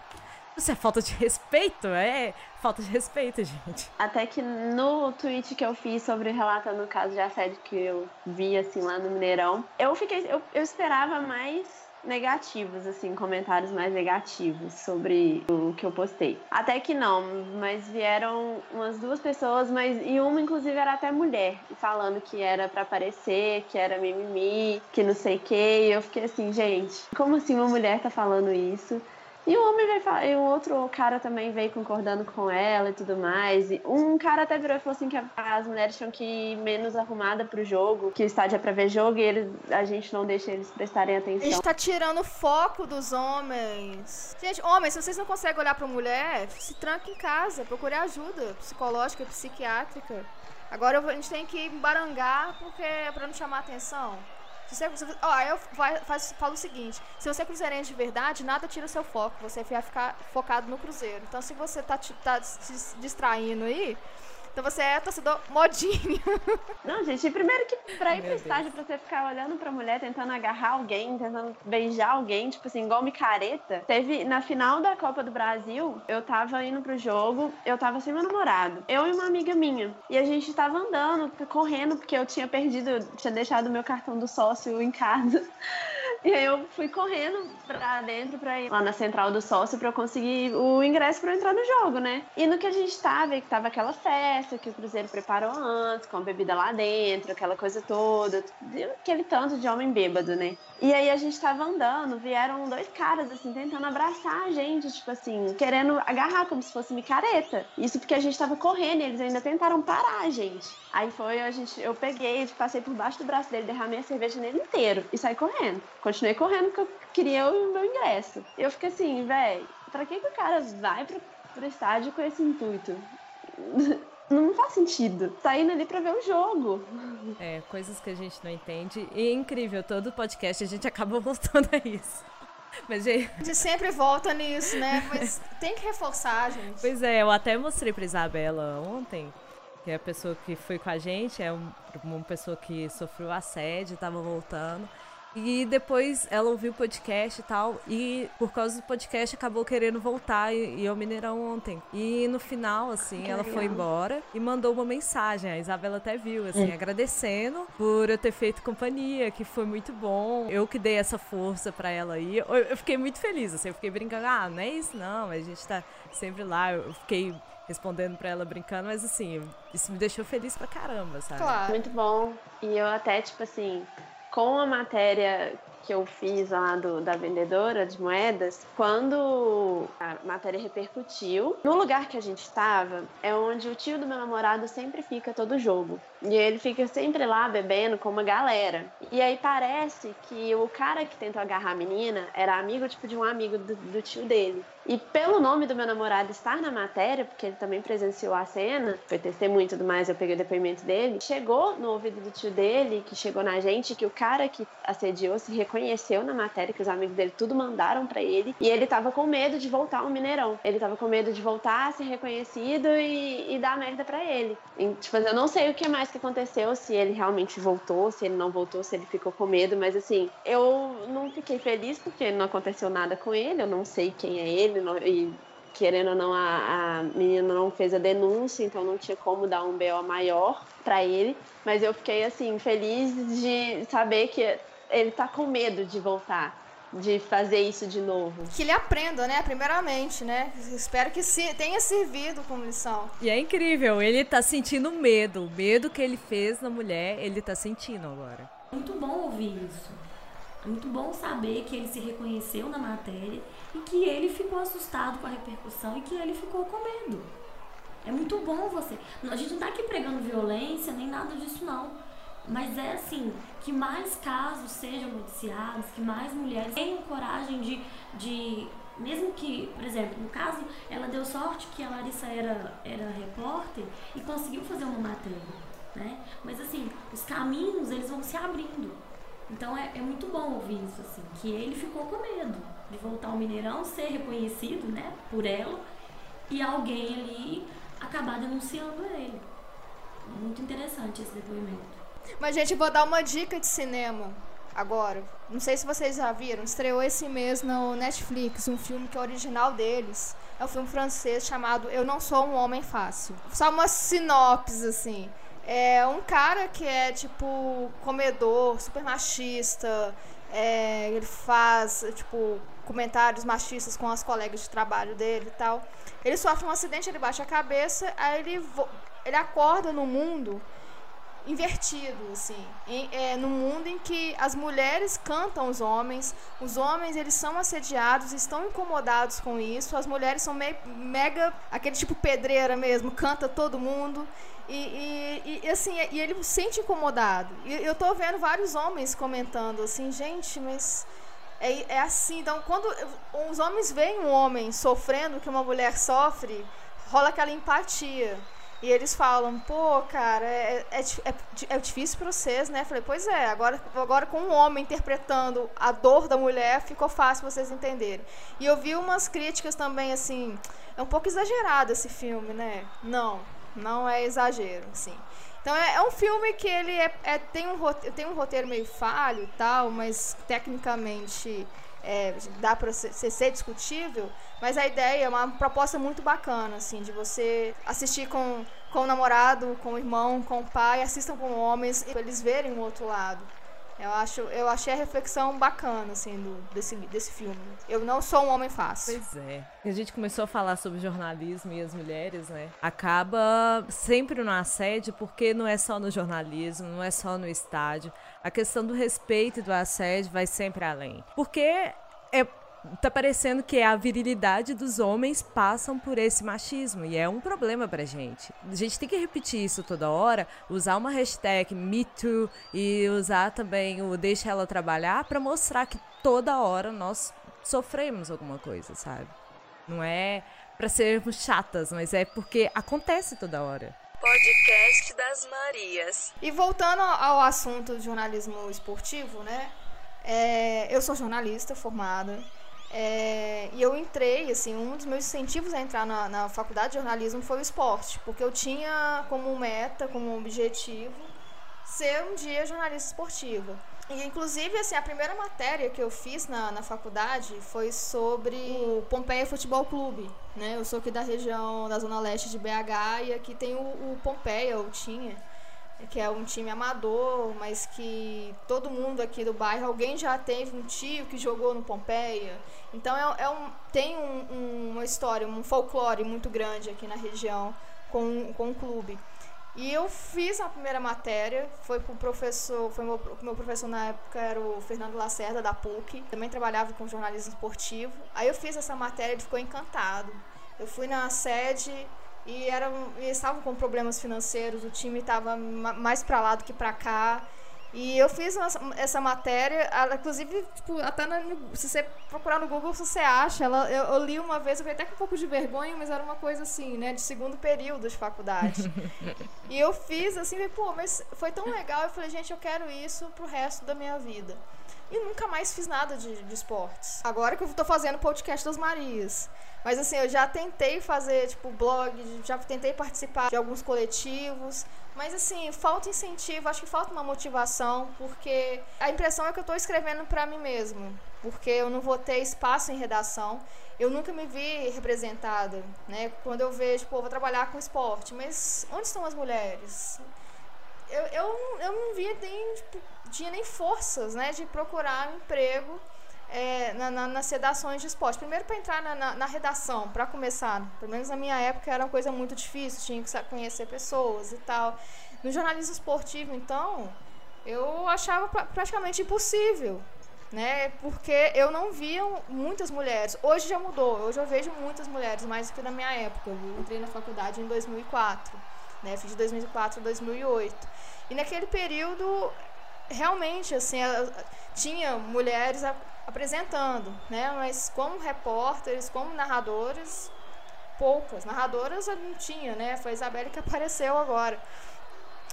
Isso é falta de respeito, é falta de respeito, gente. Até que no tweet que eu fiz sobre relatando o caso de assédio que eu vi assim lá no Mineirão, eu fiquei, eu, eu esperava mais negativos, assim, comentários mais negativos sobre o que eu postei. Até que não, mas vieram umas duas pessoas, mas e uma inclusive era até mulher, falando que era para aparecer, que era mimimi, que não sei o que. E eu fiquei assim, gente, como assim uma mulher tá falando isso? E o homem veio falar, e o outro cara também veio concordando com ela e tudo mais. E um cara até virou e falou assim que as mulheres tinham que ir menos arrumada pro jogo, que o estádio é pra ver jogo e eles, a gente não deixa eles prestarem atenção. A gente tá tirando o foco dos homens. Gente, homens, se vocês não conseguem olhar pra mulher, se tranque em casa, procure ajuda psicológica, psiquiátrica. Agora a gente tem que barangar porque pra não chamar atenção. Se você, ó, eu faz, falo o seguinte: se você é cruzeirense de verdade, nada tira seu foco. Você vai ficar focado no Cruzeiro. Então, se você tá, tá se distraindo aí, então você é torcedor modinho. Não, gente, primeiro que pra ir Meu pro estádio, pra você ficar olhando pra mulher, tentando agarrar alguém, tentando beijar alguém, tipo assim, igual micareta. Teve, na final da Copa do Brasil, eu tava indo pro jogo, eu tava sem meu namorado. Eu e uma amiga minha. E a gente tava andando, correndo, porque eu tinha perdido, tinha deixado meu cartão do sócio em casa. E aí eu fui correndo pra dentro pra ir lá na central do sócio pra eu conseguir o ingresso pra eu entrar no jogo, né? E no que a gente tava, que tava aquela festa que o Cruzeiro preparou antes, com a bebida lá dentro, aquela coisa toda, aquele tanto de homem bêbado, né? E aí a gente tava andando, vieram dois caras assim, tentando abraçar a gente, tipo assim, querendo agarrar como se fosse micareta. Isso porque a gente tava correndo e eles ainda tentaram parar a gente. Aí foi, a gente, eu peguei, passei por baixo do braço dele, derramei a cerveja nele inteiro e saí correndo continuei correndo porque eu queria o meu ingresso. E eu fiquei assim, velho, pra que, que o cara vai pro, pro estádio com esse intuito? não faz sentido. Tá indo ali pra ver o jogo. É, coisas que a gente não entende. E é incrível, todo podcast a gente acaba voltando a isso. Mas, gente... A gente sempre volta nisso, né? Mas tem que reforçar, gente. Pois é, eu até mostrei pra Isabela ontem, que é a pessoa que foi com a gente, é um, uma pessoa que sofreu assédio, tava voltando. E depois ela ouviu o podcast e tal. E por causa do podcast acabou querendo voltar e, e ao Mineirão ontem. E no final, assim, que ela legal. foi embora e mandou uma mensagem. A Isabela até viu, assim, é. agradecendo por eu ter feito companhia, que foi muito bom. Eu que dei essa força para ela aí. Eu, eu, fiquei muito feliz, assim, eu fiquei brincando, ah, não é isso não, a gente tá sempre lá. Eu fiquei respondendo para ela brincando, mas assim, isso me deixou feliz pra caramba, sabe? Claro. Muito bom. E eu até, tipo assim, com a matéria que eu fiz lá do, da vendedora de moedas, quando a matéria repercutiu, no lugar que a gente estava, é onde o tio do meu namorado sempre fica todo jogo. E ele fica sempre lá bebendo com uma galera. E aí parece que o cara que tentou agarrar a menina era amigo, tipo, de um amigo do, do tio dele. E pelo nome do meu namorado estar na matéria, porque ele também presenciou a cena, foi testemunho e tudo mais, eu peguei o depoimento dele, chegou no ouvido do tio dele, que chegou na gente, que o cara que assediou se reconheceu na matéria, que os amigos dele tudo mandaram para ele, e ele tava com medo de voltar ao Mineirão. Ele tava com medo de voltar, ser reconhecido e, e dar merda para ele. E, tipo, eu não sei o que mais que aconteceu, se ele realmente voltou, se ele não voltou, se ele ficou com medo, mas assim, eu não fiquei feliz porque não aconteceu nada com ele, eu não sei quem é ele, e querendo ou não, a, a menina não fez a denúncia, então não tinha como dar um BO maior para ele. Mas eu fiquei, assim, feliz de saber que ele tá com medo de voltar. De fazer isso de novo. Que ele aprenda, né? Primeiramente, né? Espero que se, tenha servido como lição. E é incrível, ele tá sentindo medo. O medo que ele fez na mulher, ele tá sentindo agora. Muito bom ouvir isso. É muito bom saber que ele se reconheceu na matéria e que ele ficou assustado com a repercussão e que ele ficou com medo. É muito bom você. A gente não tá aqui pregando violência nem nada disso, não. Mas é assim, que mais casos sejam noticiados, que mais mulheres tenham coragem de, de. Mesmo que, por exemplo, no caso, ela deu sorte que a Larissa era, era repórter e conseguiu fazer uma matéria. Né? Mas assim, os caminhos eles vão se abrindo. Então é, é muito bom ouvir isso, assim, que ele ficou com medo de voltar ao Mineirão, ser reconhecido, né, por ela, e alguém ali acabar denunciando ele. Muito interessante esse depoimento. Mas, gente, vou dar uma dica de cinema agora. Não sei se vocês já viram, estreou esse mês no Netflix um filme que é original deles. É um filme francês chamado Eu Não Sou um Homem Fácil. Só uma sinopse, assim. É um cara que é, tipo, comedor, super machista. É, ele faz, tipo, comentários machistas com as colegas de trabalho dele e tal. Ele sofre um acidente, ele bate a cabeça, aí ele, ele acorda no mundo invertido, assim, em, é, no mundo em que as mulheres cantam os homens, os homens eles são assediados, estão incomodados com isso, as mulheres são me, mega aquele tipo pedreira mesmo, canta todo mundo e, e, e assim e ele se sente incomodado. E eu tô vendo vários homens comentando assim, gente, mas é, é assim. Então, quando os homens veem um homem sofrendo que uma mulher sofre, rola aquela empatia. E eles falam, pô, cara, é, é, é, é difícil pra vocês, né? Falei, pois é, agora, agora com um homem interpretando a dor da mulher, ficou fácil vocês entenderem. E eu vi umas críticas também, assim, é um pouco exagerado esse filme, né? Não, não é exagero, assim. Então é, é um filme que ele é, é, tem, um roteiro, tem um roteiro meio falho e tal, mas tecnicamente é, dá para ser, discutível, mas a ideia é uma proposta muito bacana, assim, de você assistir com, com o namorado, com o irmão, com o pai, assistam com homens, para eles verem o outro lado. Eu, acho, eu achei a reflexão bacana, assim, do, desse, desse filme. Eu não sou um homem fácil. Pois é. A gente começou a falar sobre jornalismo e as mulheres, né? Acaba sempre no assédio, porque não é só no jornalismo, não é só no estádio. A questão do respeito e do assédio vai sempre além. Porque é tá parecendo que a virilidade dos homens passam por esse machismo e é um problema pra gente. A gente tem que repetir isso toda hora, usar uma hashtag MeToo e usar também o Deixa Ela Trabalhar para mostrar que toda hora nós sofremos alguma coisa, sabe? Não é para sermos chatas, mas é porque acontece toda hora. Podcast das Marias. E voltando ao assunto do jornalismo esportivo, né? É, eu sou jornalista formada. É, e eu entrei, assim, um dos meus incentivos a entrar na, na faculdade de jornalismo foi o esporte, porque eu tinha como meta, como objetivo, ser um dia jornalista esportiva. E, inclusive, assim, a primeira matéria que eu fiz na, na faculdade foi sobre o Pompeia Futebol Clube, né? Eu sou aqui da região, da zona leste de BH, e aqui tem o, o Pompeia, ou tinha, que é um time amador, mas que todo mundo aqui do bairro, alguém já teve um tio que jogou no Pompeia. Então é, é um, tem um, um, uma história, um folclore muito grande aqui na região com, com o clube. E eu fiz a primeira matéria, foi com o professor, foi meu, meu professor na época era o Fernando Lacerda da PUC, também trabalhava com jornalismo esportivo. Aí eu fiz essa matéria, ele ficou encantado. Eu fui na sede e eram e estavam com problemas financeiros, o time estava mais para lá do que para cá. E eu fiz uma, essa matéria, ela, inclusive, tipo, até na, se você procurar no Google, você acha. Ela, eu, eu, li uma vez, eu fiquei até com um pouco de vergonha, mas era uma coisa assim, né, de segundo período de faculdade. e eu fiz assim, pô, mas foi tão legal. Eu falei, gente, eu quero isso pro resto da minha vida. E nunca mais fiz nada de, de esportes. Agora que eu tô fazendo podcast das Marias. Mas assim, eu já tentei fazer, tipo, blog, já tentei participar de alguns coletivos. Mas assim, falta incentivo, acho que falta uma motivação, porque a impressão é que eu estou escrevendo para mim mesmo. Porque eu não vou ter espaço em redação. Eu nunca me vi representada, né? Quando eu vejo, pô, vou trabalhar com esporte, mas onde estão as mulheres? Eu, eu, eu não via nem, tipo, tinha nem forças, né, de procurar um emprego é, na, na, nas redações de esporte. Primeiro para entrar na, na, na redação, para começar. Pelo menos na minha época era uma coisa muito difícil, tinha que conhecer pessoas e tal. No jornalismo esportivo, então, eu achava pra, praticamente impossível. Né? Porque eu não via muitas mulheres. Hoje já mudou, hoje eu vejo muitas mulheres, mais do que na minha época. Eu entrei na faculdade em 2004, né? Fiz de 2004 a 2008. E naquele período, realmente, assim, tinha mulheres apresentando, né? Mas como repórteres, como narradores, poucas. Narradoras não tinha, né? Foi a Isabelle que apareceu agora.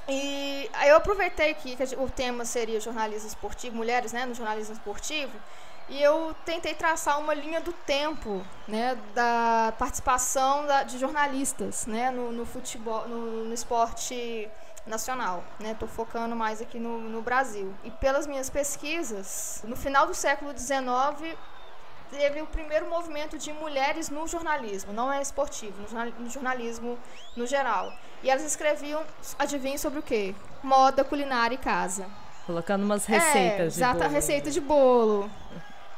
E aí eu aproveitei que, o tema seria jornalismo esportivo, mulheres né, no jornalismo esportivo, e eu tentei traçar uma linha do tempo né, da participação da, de jornalistas né, no, no futebol, no, no esporte nacional, né? Estou focando mais aqui no, no Brasil. E pelas minhas pesquisas, no final do século XIX teve o primeiro movimento de mulheres no jornalismo, não é esportivo, no jornalismo no geral. E elas escreviam, adivinha sobre o quê? Moda, culinária e casa. Colocando umas receitas é, de bolo. receita de bolo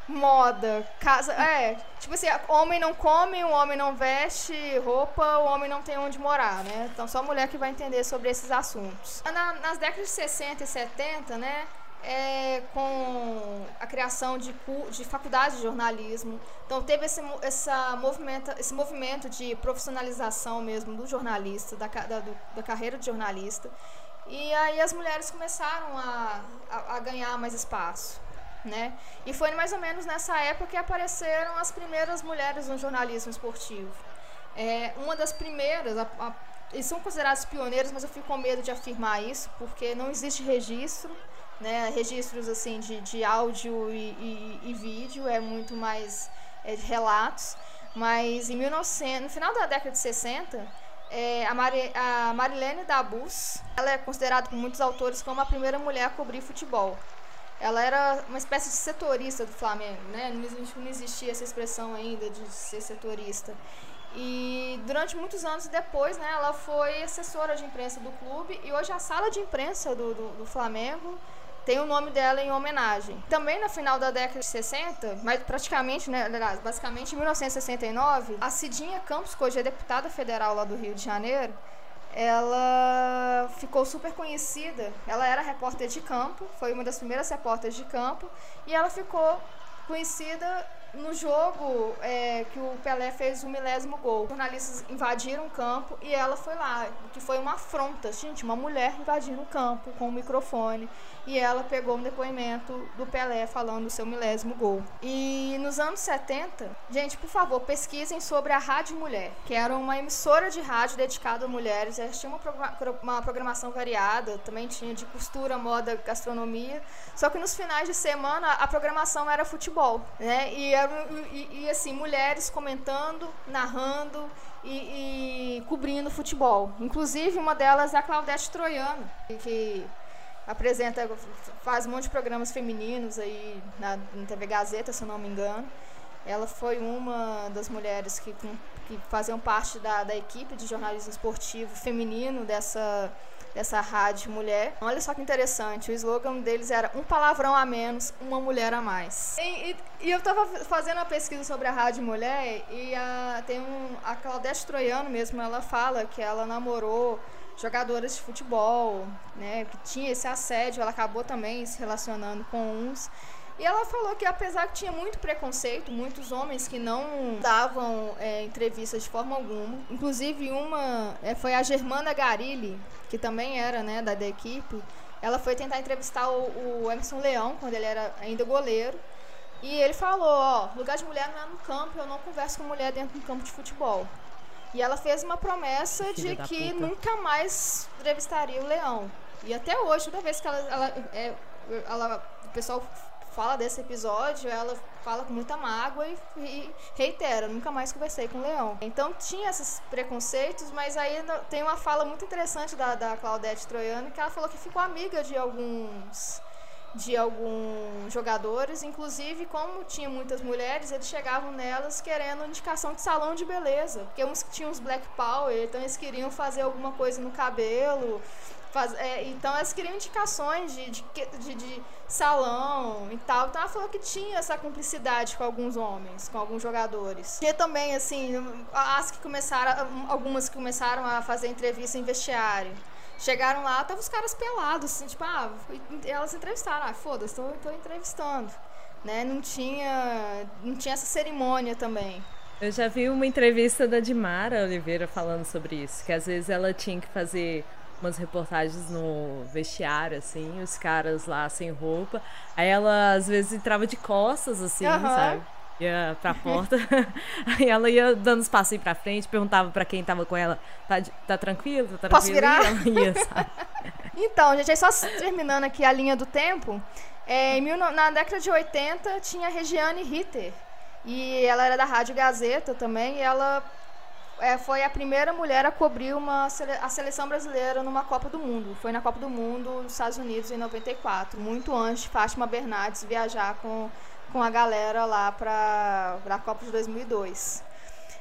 moda, casa. É, tipo assim, homem não come, o homem não veste roupa, o homem não tem onde morar, né? Então só mulher que vai entender sobre esses assuntos. Na, nas décadas de 60 e 70, né? É, com a criação de, de faculdades de jornalismo. Então teve esse, essa movimento, esse movimento de profissionalização mesmo do jornalista, da, da, da carreira de jornalista. E aí as mulheres começaram a, a, a ganhar mais espaço né? E foi mais ou menos nessa época que apareceram as primeiras mulheres no jornalismo esportivo. É, uma das primeiras, a, a eles são considerados pioneiros, mas eu fico com medo de afirmar isso, porque não existe registro, né? Registros assim de, de áudio e, e, e vídeo, é muito mais é, de relatos. Mas em 1900, no final da década de 60, é, a, Mari, a Marilene Dabus, ela é considerada por muitos autores como a primeira mulher a cobrir futebol. Ela era uma espécie de setorista do Flamengo, né? Não existia essa expressão ainda de ser setorista. E durante muitos anos depois, né, ela foi assessora de imprensa do clube e hoje a sala de imprensa do, do, do Flamengo tem o nome dela em homenagem. Também no final da década de 60, mas praticamente, né, basicamente em 1969, a Cidinha Campos, que hoje é deputada federal lá do Rio de Janeiro, ela ficou super conhecida. Ela era repórter de campo, foi uma das primeiras repórteres de campo, e ela ficou conhecida no jogo é, que o Pelé fez o milésimo gol. Os jornalistas invadiram o campo e ela foi lá, que foi uma afronta. Gente, uma mulher invadindo o campo com o microfone e ela pegou um depoimento do Pelé falando o seu milésimo gol. E nos anos 70, gente, por favor, pesquisem sobre a Rádio Mulher, que era uma emissora de rádio dedicada a mulheres. Elas tinham uma programação variada, também tinha de costura, moda, gastronomia. Só que nos finais de semana a programação era futebol, né? E, e, e assim, mulheres comentando, narrando e, e cobrindo futebol. Inclusive, uma delas é a Claudete Troiano, que apresenta, faz um monte de programas femininos aí na, na TV Gazeta, se eu não me engano. Ela foi uma das mulheres que, que faziam parte da, da equipe de jornalismo esportivo feminino dessa, dessa rádio mulher. Olha só que interessante, o slogan deles era um palavrão a menos, uma mulher a mais. E, e, e eu estava fazendo uma pesquisa sobre a rádio mulher e a, tem um, a Claudete Troiano mesmo, ela fala que ela namorou jogadoras de futebol, né, que tinha esse assédio, ela acabou também se relacionando com uns. E ela falou que apesar que tinha muito preconceito, muitos homens que não davam é, entrevistas de forma alguma, inclusive uma é, foi a Germana Garilli, que também era né, da, da equipe, ela foi tentar entrevistar o, o Emerson Leão, quando ele era ainda goleiro, e ele falou, ó, lugar de mulher não é no campo, eu não converso com mulher dentro do campo de futebol. E ela fez uma promessa Filha de que puta. nunca mais entrevistaria o leão. E até hoje, toda vez que ela, ela, é, ela, o pessoal fala desse episódio, ela fala com muita mágoa e, e, reitera, nunca mais conversei com o Leão. Então tinha esses preconceitos, mas aí tem uma fala muito interessante da, da Claudete Troiano, que ela falou que ficou amiga de alguns de alguns jogadores, inclusive como tinha muitas mulheres, eles chegavam nelas querendo indicação de salão de beleza, porque uns tinham os black power, então eles queriam fazer alguma coisa no cabelo, faz, é, então elas queriam indicações de, de, de, de, salão e tal, então ela falou que tinha essa cumplicidade com alguns homens, com alguns jogadores. E também, assim, as que começaram, algumas que começaram a fazer entrevista em vestiário, Chegaram lá, tava os caras pelados, assim, tipo, ah, elas entrevistaram, ah, foda-se, tô, tô entrevistando. Né? Não tinha, não tinha essa cerimônia também. Eu já vi uma entrevista da Dimara Oliveira falando sobre isso, que às vezes ela tinha que fazer umas reportagens no vestiário, assim, os caras lá sem roupa. Aí ela às vezes entrava de costas, assim, uhum. sabe? Ia pra porta. Aí ela ia dando os passos pra frente, perguntava pra quem tava com ela: tá, tá tranquilo? Tá tranquilo? Posso virar? Ia, então, gente, aí só terminando aqui a linha do tempo. É, mil, na década de 80 tinha a Regiane Ritter. E ela era da Rádio Gazeta também. E ela é, foi a primeira mulher a cobrir uma, a seleção brasileira numa Copa do Mundo. Foi na Copa do Mundo nos Estados Unidos em 94, muito antes de Fátima Bernardes viajar com com a galera lá para a Copa de 2002.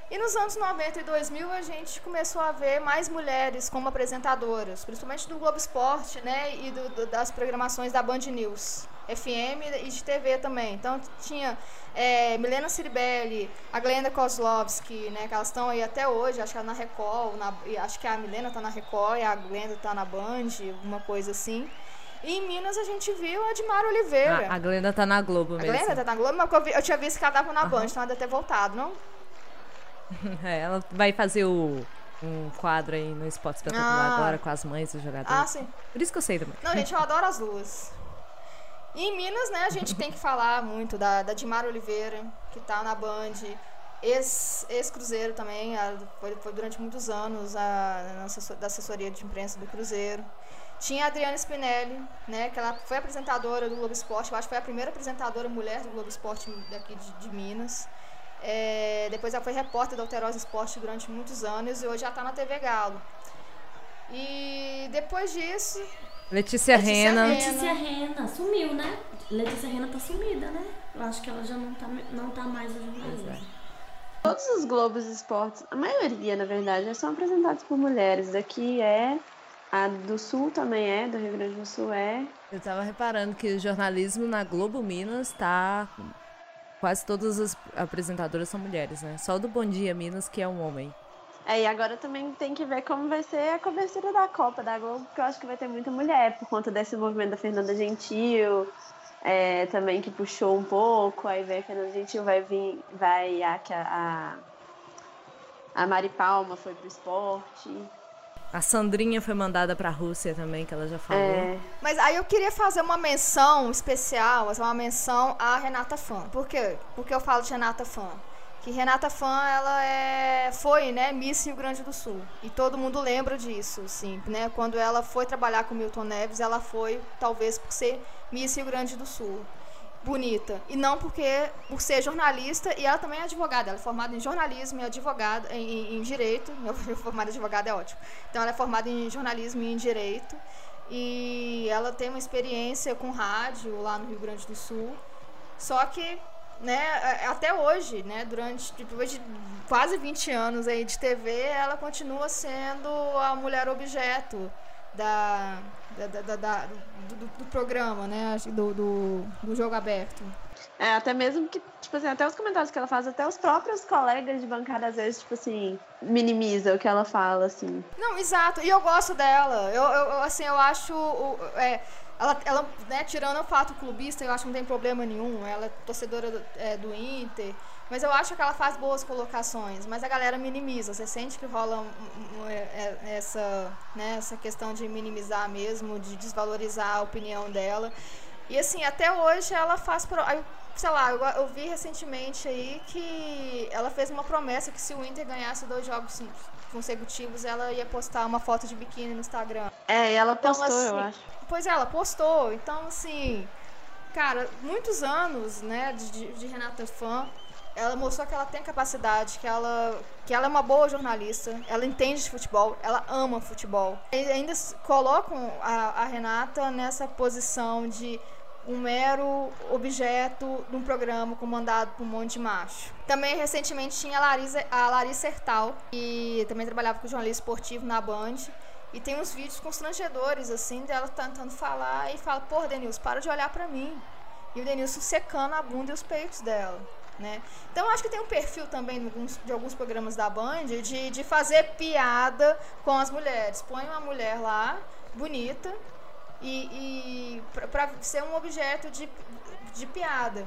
E nos anos 90 e 2000 a gente começou a ver mais mulheres como apresentadoras, principalmente do Globo Esporte, né, e do, do, das programações da Band News, FM e de TV também. Então tinha é, Milena Ciribelli, a Glenda Kozlovski, né, que elas estão aí até hoje, acho que ela na Record, na, acho que a Milena está na Record e a Glenda está na Band, alguma coisa assim. E em Minas a gente viu a Edmar Oliveira. A, a Glenda tá na Globo mesmo. A Glenda tá na Globo, mas eu, vi, eu tinha visto que ela tava na uhum. Band, então ela deve ter voltado, não? É, ela vai fazer o, um quadro aí no Esporte Espetacular ah. agora com as mães dos jogadores. Ah, sim. Por isso que eu sei também. Não, gente, eu adoro as duas. E em Minas, né, a gente tem que falar muito da, da Dimar Oliveira, que tá na Band. ex-Cruzeiro também, foi, foi, durante muitos anos a, a, da assessoria de imprensa do Cruzeiro. Tinha a Adriana Spinelli, né, que ela foi apresentadora do Globo Esporte, eu acho que foi a primeira apresentadora mulher do Globo Esporte daqui de, de Minas. É, depois ela foi repórter da Alterosa Esporte durante muitos anos e hoje já está na TV Galo. E depois disso. Letícia, Letícia Rena. Letícia Rena sumiu, né? Letícia Rena tá sumida, né? Eu acho que ela já não tá, não tá mais no jornalismo. Todos os Globos Esportes, a maioria, na verdade, são apresentados por mulheres. Daqui é. A do Sul também é, do Rio Grande do Sul é. Eu tava reparando que o jornalismo na Globo Minas tá. Quase todas as apresentadoras são mulheres, né? Só do Bom Dia Minas que é um homem. É, e agora também tem que ver como vai ser a cobertura da Copa da Globo, porque eu acho que vai ter muita mulher, por conta desse movimento da Fernanda Gentil, é, também que puxou um pouco, aí vem a Fernanda Gentil, vai vir, vai a, a, a Mari Palma foi pro esporte. A Sandrinha foi mandada para a Rússia também, que ela já falou. É. Mas aí eu queria fazer uma menção especial, uma menção à Renata Fã. Por quê? Porque eu falo de Renata Fã. Que Renata Fã, ela é, foi, né, Miss Rio Grande do Sul. E todo mundo lembra disso, sim, né? Quando ela foi trabalhar com Milton Neves, ela foi, talvez, por ser Miss Rio Grande do Sul bonita. E não porque por ser jornalista e ela também é advogada. Ela é formada em jornalismo e advogada em, em direito. Meu formada advogada é ótimo. Então ela é formada em jornalismo e em direito. E ela tem uma experiência com rádio lá no Rio Grande do Sul. Só que né, até hoje, né, durante depois de quase 20 anos aí de TV, ela continua sendo a mulher objeto da, da, da, do, do, programa, né? Do, do, do, jogo aberto. É, até mesmo que, tipo assim, até os comentários que ela faz, até os próprios colegas de bancada, às vezes, tipo assim, minimiza o que ela fala, assim. Não, exato. E eu gosto dela. Eu, eu assim, eu acho. É, ela, ela né, tirando o fato clubista, eu acho que não tem problema nenhum. Ela é torcedora do, é, do Inter. Mas eu acho que ela faz boas colocações, mas a galera minimiza. Você sente que rola um, um, é, é, essa, né, essa questão de minimizar mesmo, de desvalorizar a opinião dela. E assim, até hoje ela faz. Pro... Sei lá, eu, eu vi recentemente aí que ela fez uma promessa que se o Inter ganhasse dois jogos consecutivos, ela ia postar uma foto de biquíni no Instagram. É, ela então, postou, então, assim, eu acho. Pois é, ela postou. Então, assim, cara, muitos anos, né, de, de Renata Fã ela mostrou que ela tem capacidade, que ela, que ela é uma boa jornalista, ela entende de futebol, ela ama futebol. E ainda colocam a, a Renata nessa posição de um mero objeto de um programa comandado por um monte de macho. Também recentemente tinha a Larissa, a Larissa Hertal, que também trabalhava com jornalismo esportivo na Band. E tem uns vídeos constrangedores, assim, dela tentando falar e fala, pô, Denilson, para de olhar para mim. E o Denilson secando a bunda e os peitos dela. Né? Então acho que tem um perfil também de alguns, de alguns programas da Band de, de fazer piada com as mulheres. Põe uma mulher lá, bonita, e, e para ser um objeto de, de piada.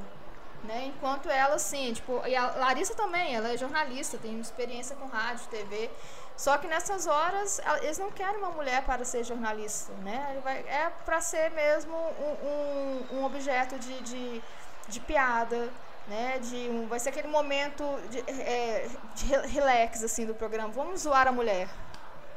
Né? Enquanto ela, assim, tipo, e a Larissa também, ela é jornalista, tem experiência com rádio, TV. Só que nessas horas, eles não querem uma mulher para ser jornalista, né? É para ser mesmo um, um, um objeto de, de, de piada, né? De um, vai ser aquele momento de, é, de relax assim do programa. Vamos zoar a mulher,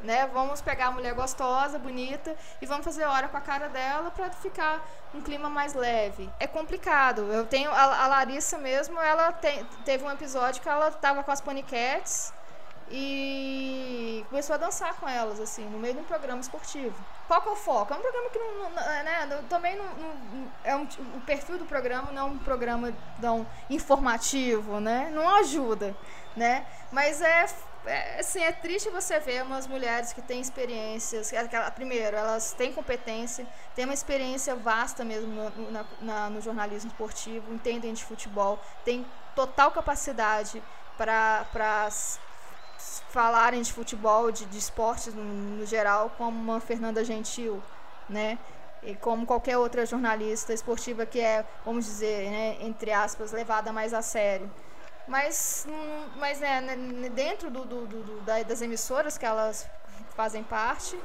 né? Vamos pegar a mulher gostosa, bonita e vamos fazer hora com a cara dela para ficar um clima mais leve. É complicado. Eu tenho a, a Larissa mesmo, ela tem, teve um episódio que ela tava com as paniquetes e começou a dançar com elas, assim, no meio de um programa esportivo. Qual que é o foco? É um programa que não, não é, né, também não, não, é um, o perfil do programa não é um programa tão informativo, né? Não ajuda, né? Mas é, é assim, é triste você ver umas mulheres que têm experiências, primeiro, elas têm competência, têm uma experiência vasta mesmo no, na, na, no jornalismo esportivo, entendem de futebol, têm total capacidade para falarem de futebol, de, de esportes no, no, geral, como uma Fernanda Gentil, né? E como qualquer outra jornalista esportiva que é, vamos dizer, né, entre aspas, levada mais a sério. Mas, hum, mas né, dentro do, do, do, das emissoras que elas fazem parte,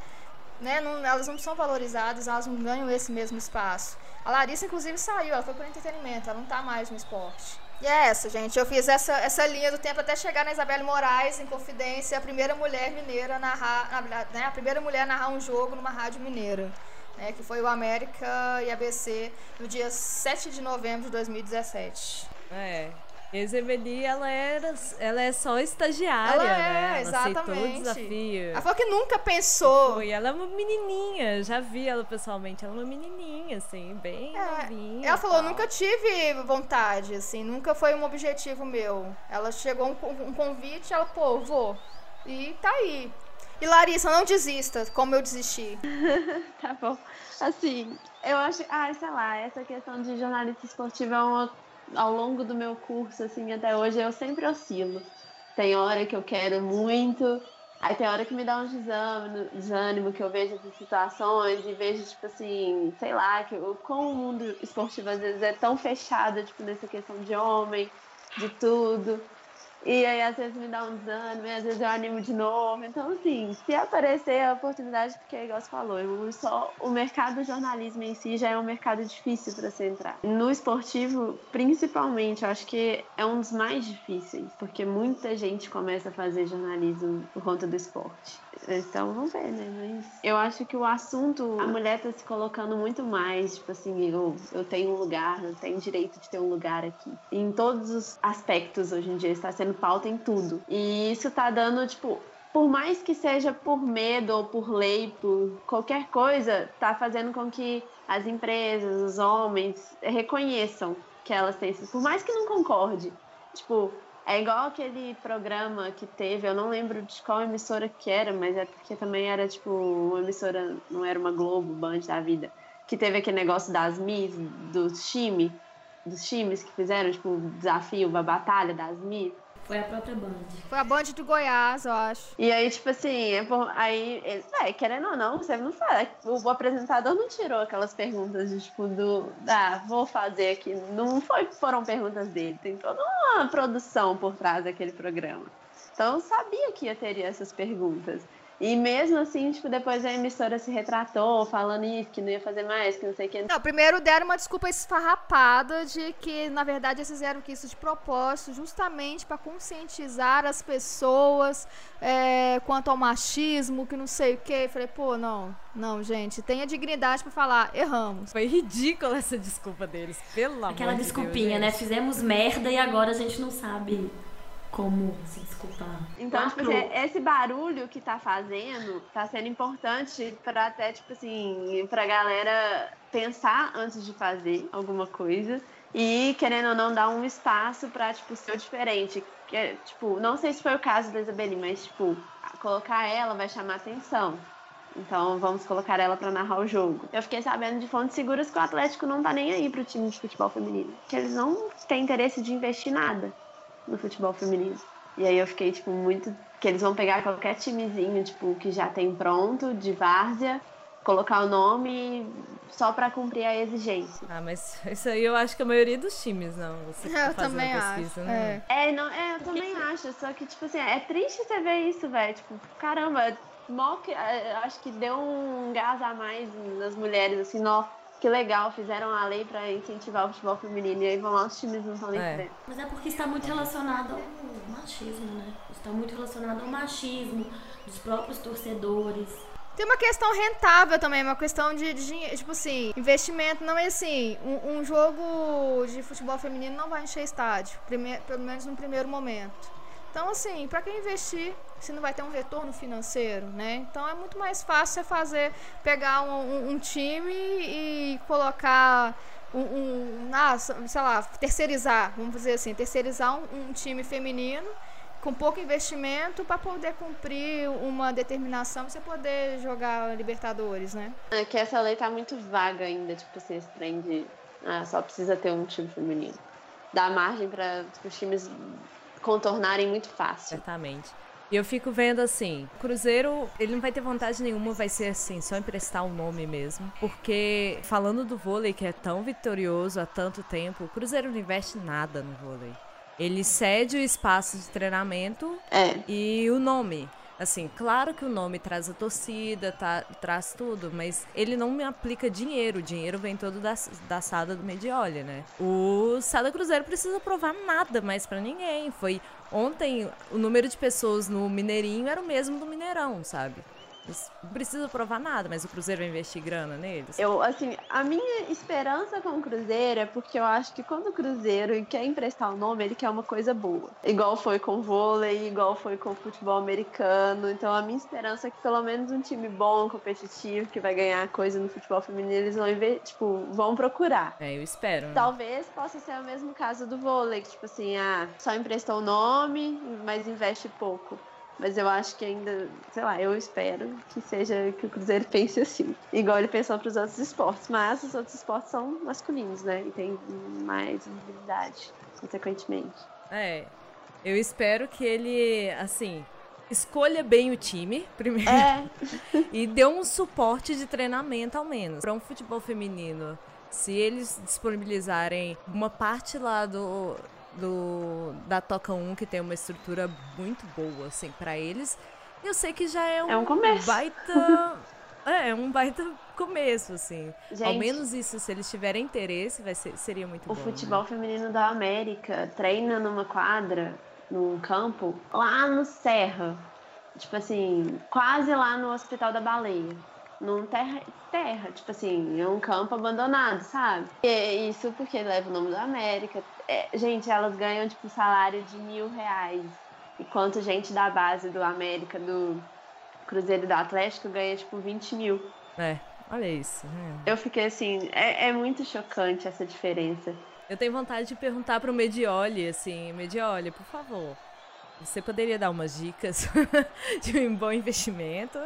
né, não, elas não são valorizadas, elas não ganham esse mesmo espaço. A Larissa, inclusive, saiu, ela foi para entretenimento, ela não está mais no esporte. E é essa, gente. Eu fiz essa, essa linha do tempo até chegar na Isabelle Moraes, em Confidência, a primeira mulher mineira narrar, né, a primeira mulher narrar um jogo numa rádio mineira, né, que foi o América e ABC no dia 7 de novembro de 2017. É, Ezebeli, ela era, ela é só estagiária, ela né? é, Ela exatamente. aceitou o desafio. Ela falou que nunca pensou. Foi, ela é uma menininha, já vi ela pessoalmente, ela é uma menininha, assim, bem É, novinha. Ela falou, nunca tive vontade, assim, nunca foi um objetivo meu. Ela chegou um, um convite, ela, pô, vou. E tá aí. E Larissa, não desista, como eu desisti. Tá bom. Assim, eu acho. Ah, sei lá, essa questão de jornalista esportivo é uma. Ao longo do meu curso, assim, até hoje, eu sempre oscilo. Tem hora que eu quero muito, aí tem hora que me dá um desânimo, desânimo que eu vejo essas situações e vejo, tipo assim, sei lá, que eu, como o mundo esportivo às vezes é tão fechado, tipo, nessa questão de homem, de tudo. E aí, às vezes, me dá um desânimo, e às vezes eu animo de novo. Então, assim, se aparecer a oportunidade, porque, igual você falou, eu só, o mercado do jornalismo em si já é um mercado difícil para você entrar. No esportivo, principalmente, eu acho que é um dos mais difíceis, porque muita gente começa a fazer jornalismo por conta do esporte. Então, vamos ver, né? Mas eu acho que o assunto, a mulher tá se colocando muito mais, tipo assim, eu, eu tenho um lugar, eu tenho direito de ter um lugar aqui. Em todos os aspectos, hoje em dia, está sendo pauta em tudo. E isso tá dando, tipo, por mais que seja por medo ou por lei, por qualquer coisa, tá fazendo com que as empresas, os homens, reconheçam que elas têm isso. Por mais que não concorde. Tipo, é igual aquele programa que teve, eu não lembro de qual emissora que era, mas é porque também era tipo uma emissora, não era uma Globo, Band da vida, que teve aquele negócio das Miss, dos times, dos times que fizeram, tipo, o desafio, a batalha das Miss. Foi a própria Band. Foi a Band de Goiás, eu acho. E aí, tipo assim, é por- aí, eles, é, querendo ou não, você não fala. O apresentador não tirou aquelas perguntas de tipo do. Ah, vou fazer aqui. Não foi, foram perguntas dele. Tem toda uma produção por trás daquele programa. Então eu sabia que ia ter essas perguntas. E mesmo assim, tipo, depois a emissora se retratou, falando isso, que não ia fazer mais, que não sei o que. Não, primeiro deram uma desculpa esfarrapada de que, na verdade, eles fizeram isso de propósito, justamente para conscientizar as pessoas é, quanto ao machismo, que não sei o quê. Falei, pô, não, não, gente, tenha dignidade para falar, erramos. Foi ridícula essa desculpa deles, pelo Aquela amor de desculpinha, Deus, né? Fizemos merda e agora a gente não sabe como se desculpar. Então, tipo Lacrou. assim, esse barulho que tá fazendo tá sendo importante pra até, tipo assim, pra galera pensar antes de fazer alguma coisa e, querendo ou não, dar um espaço pra, tipo, ser diferente. Que, é, tipo, não sei se foi o caso da Isabeli, mas, tipo, colocar ela vai chamar atenção. Então, vamos colocar ela pra narrar o jogo. Eu fiquei sabendo de fontes seguras que o Atlético não tá nem aí pro time de futebol feminino. Que eles não têm interesse de investir nada no futebol feminino. E aí eu fiquei, tipo, muito. Que eles vão pegar qualquer timezinho, tipo, que já tem pronto, de várzea, colocar o nome só pra cumprir a exigência. Ah, mas isso aí eu acho que a maioria dos times, não. Você que tá Eu fazendo também pesquisa, acho. né? É. É, não, é, eu também acho, só que, tipo assim, é triste você ver isso, velho. Tipo, caramba, mó que, é, acho que deu um gás a mais nas mulheres, assim, ó, que legal, fizeram a lei pra incentivar o futebol feminino. E aí vão lá, os times não estão nem É. Mas é porque está muito relacionado ao machismo, né? Está muito relacionado ao machismo dos próprios torcedores. Tem uma questão rentável também, uma questão de, de dinheiro, tipo assim, investimento. Não é assim, um, um jogo de futebol feminino não vai encher estádio, prime- pelo menos no primeiro momento. Então, assim, pra quem investir, se não vai ter um retorno financeiro, né? Então é muito mais fácil você fazer, pegar um, um- um time e colocar um, um ah, sei lá, terceirizar, vamos dizer assim, terceirizar um, um time feminino com pouco investimento para poder cumprir uma determinação e você poder jogar Libertadores, né? É que essa lei tá muito vaga ainda, tipo assim, esse trem de ah, só precisa ter um time feminino. Dá margem para os times contornarem muito fácil. Certamente. E eu fico vendo assim, o Cruzeiro, ele não vai ter vontade nenhuma, vai ser assim, só emprestar o nome mesmo. Porque, falando do vôlei, que é tão vitorioso há tanto tempo, o Cruzeiro não investe nada no vôlei. Ele cede o espaço de treinamento É, e o nome. Assim, claro que o nome traz a torcida, tá, traz tudo, mas ele não me aplica dinheiro. O dinheiro vem todo da, da Sada do Medioli, né? O Sada Cruzeiro precisa provar nada mais para ninguém. Foi ontem o número de pessoas no Mineirinho era o mesmo do Mineirão, sabe? Não precisa provar nada, mas o Cruzeiro vai investir grana neles? Eu, assim, a minha esperança com o Cruzeiro é porque eu acho que quando o Cruzeiro quer emprestar o nome, ele quer uma coisa boa. Igual foi com o vôlei, igual foi com o futebol americano. Então a minha esperança é que pelo menos um time bom, competitivo, que vai ganhar coisa no futebol feminino, eles vão, tipo, vão procurar. É, eu espero. Né? Talvez possa ser o mesmo caso do vôlei, que tipo assim, ah, só emprestou o nome, mas investe pouco. Mas eu acho que ainda, sei lá, eu espero que seja que o Cruzeiro pense assim. Igual ele pensou para os outros esportes. Mas os outros esportes são masculinos, né? E tem mais visibilidade, consequentemente. É. Eu espero que ele, assim, escolha bem o time, primeiro. É. e dê um suporte de treinamento, ao menos. Para um futebol feminino. Se eles disponibilizarem uma parte lá do, do da Toca 1, que tem uma estrutura muito boa, assim, para eles. Eu sei que já é um, é um começo. baita. é, é um baita começo, assim. Gente, Ao menos isso, se eles tiverem interesse, vai ser, seria muito o bom. O futebol né? feminino da América treina numa quadra, num campo, lá no Serra. Tipo assim, quase lá no Hospital da Baleia num terra, terra, tipo assim, é um campo abandonado, sabe? E isso porque leva o nome da América. É, gente, elas ganham, tipo, salário de mil reais. Enquanto gente da base do América, do Cruzeiro do Atlético, ganha, tipo, 20 mil. É, olha isso. É. Eu fiquei assim, é, é muito chocante essa diferença. Eu tenho vontade de perguntar pro Medioli, assim, Medioli, por favor, você poderia dar umas dicas de um bom investimento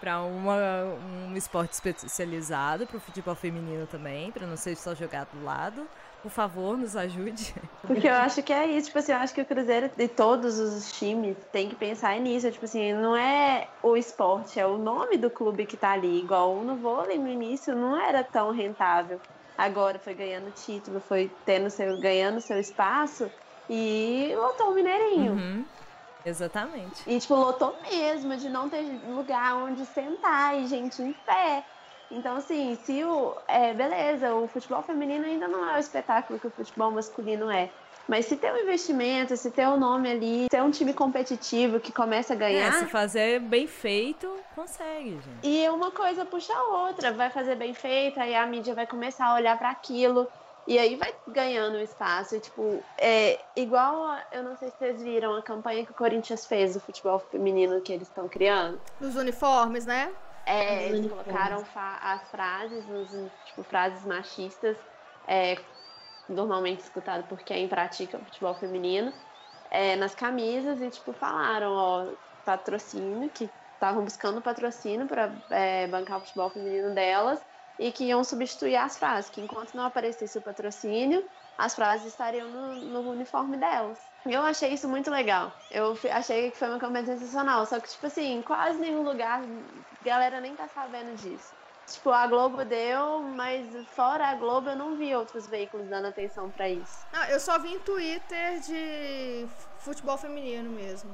para um esporte especializado, para o futebol feminino também, para não ser só jogar do lado? Por favor, nos ajude. Porque eu acho que é isso, tipo assim, eu acho que o Cruzeiro de todos os times tem que pensar nisso, tipo assim, não é o esporte, é o nome do clube que tá ali, igual no vôlei no início não era tão rentável. Agora foi ganhando título, foi tendo seu ganhando seu espaço, e lotou o Mineirinho. Uhum. Exatamente. E, tipo, lotou mesmo, de não ter lugar onde sentar e gente em pé. Então, assim, se o. É, beleza, o futebol feminino ainda não é o espetáculo que o futebol masculino é. Mas se tem um investimento, se tem um nome ali, se é um time competitivo que começa a ganhar. É, se fazer bem feito, consegue, gente. E uma coisa puxa a outra, vai fazer bem feito, aí a mídia vai começar a olhar para aquilo. E aí vai ganhando espaço. E, tipo, é igual. A, eu não sei se vocês viram a campanha que o Corinthians fez do futebol feminino que eles estão criando. Dos uniformes, né? É, eles colocaram as frases, os, tipo, frases machistas, é, normalmente escutado por quem pratica o futebol feminino, é, nas camisas e, tipo, falaram, ó, patrocínio, que estavam buscando patrocínio para é, bancar o futebol feminino delas e que iam substituir as frases, que enquanto não aparecesse o patrocínio, as frases estariam no, no uniforme delas. Eu achei isso muito legal. Eu achei que foi uma campanha sensacional. Só que, tipo assim, em quase nenhum lugar a galera nem tá sabendo disso. Tipo, a Globo deu, mas fora a Globo eu não vi outros veículos dando atenção para isso. Não, eu só vi em Twitter de futebol feminino mesmo.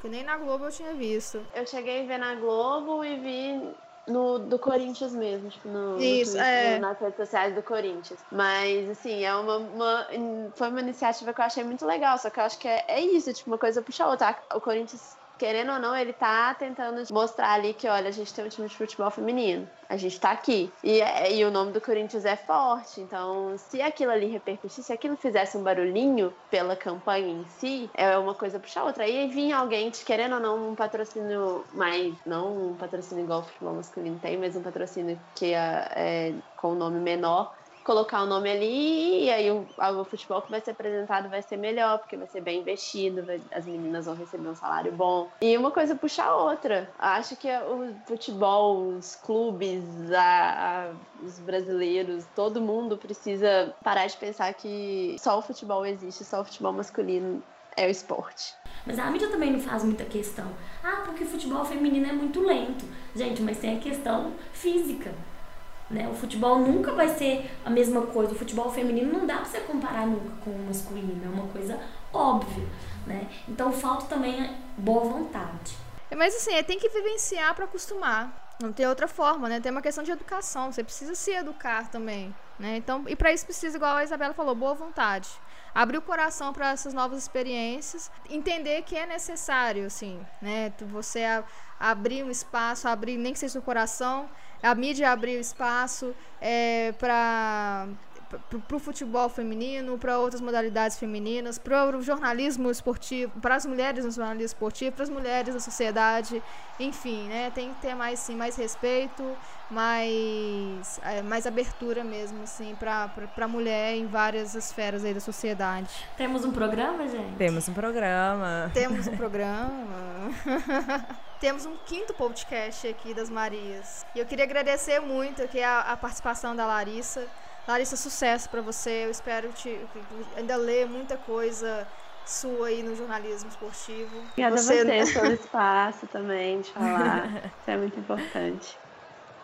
Que nem na Globo eu tinha visto. Eu cheguei a ver na Globo e vi no, do Corinthians mesmo, tipo, no, Isso, no é. nas redes sociais do Corinthians. Mas, assim, é uma, uma, foi uma iniciativa que eu achei muito legal, só que eu acho que é, é isso, tipo, uma coisa puxa a outra. O Corinthians querendo ou não, ele tá tentando mostrar ali que, olha, a gente tem um time de futebol feminino. A gente tá aqui. E, é, e o nome do Corinthians é forte. Então, se aquilo ali repercutisse, se aquilo fizesse um barulhinho pela campanha em si, é uma coisa puxar outra. Aí vinha alguém, querendo ou não, um patrocínio mais. Não um patrocínio igual o futebol masculino tem, mas um patrocínio que é, é com um nome menor colocar o nome ali e aí o, o, futebol que vai ser apresentado vai ser melhor, porque vai ser bem investido, vai, as meninas vão receber um salário bom. E uma coisa puxa a outra. Acho que o futebol, os clubes, a, a, os brasileiros, todo mundo precisa parar de pensar que só o futebol existe, só o futebol masculino é o esporte. Mas a mídia também não faz muita questão. Ah, porque o futebol feminino é muito lento. Gente, mas tem a questão física. Né? O futebol nunca vai ser a mesma coisa. O futebol feminino não dá para você comparar nunca com o masculino, é uma coisa óbvia. Né? Então falta também boa vontade. Mas assim, é, tem que vivenciar para acostumar. Não tem outra forma, né? Tem uma questão de educação. Você precisa se educar também, né? Então, e para isso precisa, igual a Isabela falou, boa vontade. Abrir o coração para essas novas experiências, entender que é necessário, assim, né? Você abrir um espaço, abrir nem que seja o coração, a mídia abrir o espaço é, para para o futebol feminino, para outras modalidades femininas, para o jornalismo esportivo, para as mulheres no jornalismo esportivo, para as mulheres na sociedade, enfim, né? Tem que ter mais sim, mais respeito, mais, é, mais abertura mesmo, assim, para a mulher em várias esferas aí da sociedade. Temos um programa, gente? Temos um programa. Temos um programa. Temos um quinto podcast aqui das Marias. E eu queria agradecer muito aqui a, a participação da Larissa. Larissa, sucesso para você. Eu espero te ainda ler muita coisa sua aí no jornalismo esportivo. Obrigada você... a você pelo espaço também de falar. Isso é muito importante.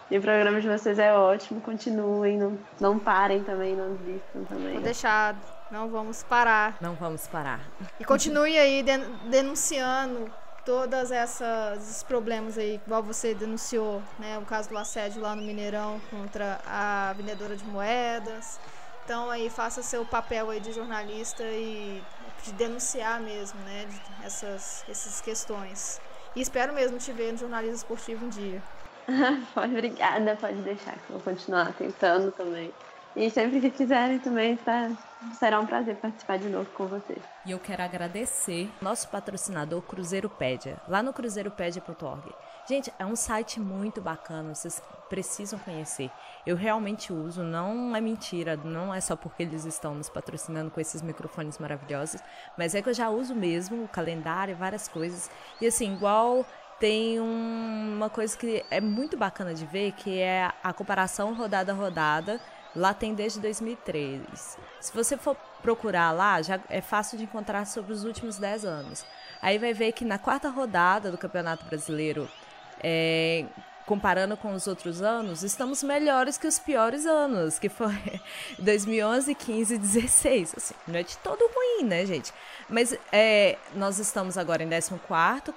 E o programa de vocês é ótimo, continuem, não, não parem também, não desistam também. Vou deixar, não vamos parar. Não vamos parar. E continue aí denunciando todas essas problemas aí, igual você denunciou, né, o caso do assédio lá no Mineirão contra a vendedora de moedas. Então aí faça seu papel aí de jornalista e de denunciar mesmo, né, essas essas questões. E espero mesmo te ver no jornalismo esportivo um dia. pode, obrigada, pode deixar que eu vou continuar tentando também. E sempre que quiserem também, tá, será um prazer participar de novo com vocês. E eu quero agradecer nosso patrocinador Cruzeiropédia, lá no cruzeiropédia.org. Gente, é um site muito bacana, vocês precisam conhecer. Eu realmente uso, não é mentira, não é só porque eles estão nos patrocinando com esses microfones maravilhosos, mas é que eu já uso mesmo o calendário, várias coisas. E assim, igual tem um, uma coisa que é muito bacana de ver, que é a comparação rodada rodada Lá tem desde 2003. Se você for procurar lá, já é fácil de encontrar sobre os últimos 10 anos. Aí vai ver que na quarta rodada do Campeonato Brasileiro, é, comparando com os outros anos, estamos melhores que os piores anos, que foi 2011, 15 e 16. Assim, não é de todo ruim, né, gente? Mas é, nós estamos agora em 14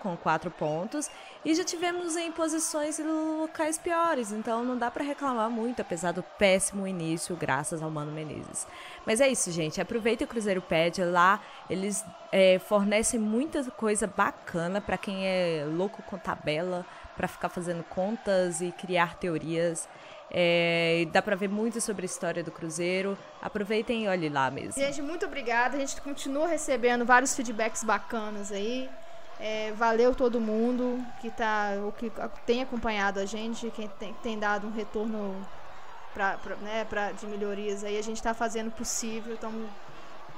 com 4 pontos e já tivemos em posições e locais piores, então não dá para reclamar muito, apesar do péssimo início, graças ao Mano Menezes. Mas é isso, gente. Aproveita o Cruzeiro Pede lá, eles é, fornecem muita coisa bacana para quem é louco com tabela, para ficar fazendo contas e criar teorias. É, dá para ver muito sobre a história do Cruzeiro. Aproveitem e olhem lá mesmo. Gente, muito obrigada. A gente continua recebendo vários feedbacks bacanas aí. É, valeu todo mundo que tá, o que tem acompanhado a gente, quem tem, tem dado um retorno pra, pra, né, pra, de melhorias aí. A gente está fazendo o possível. Estamos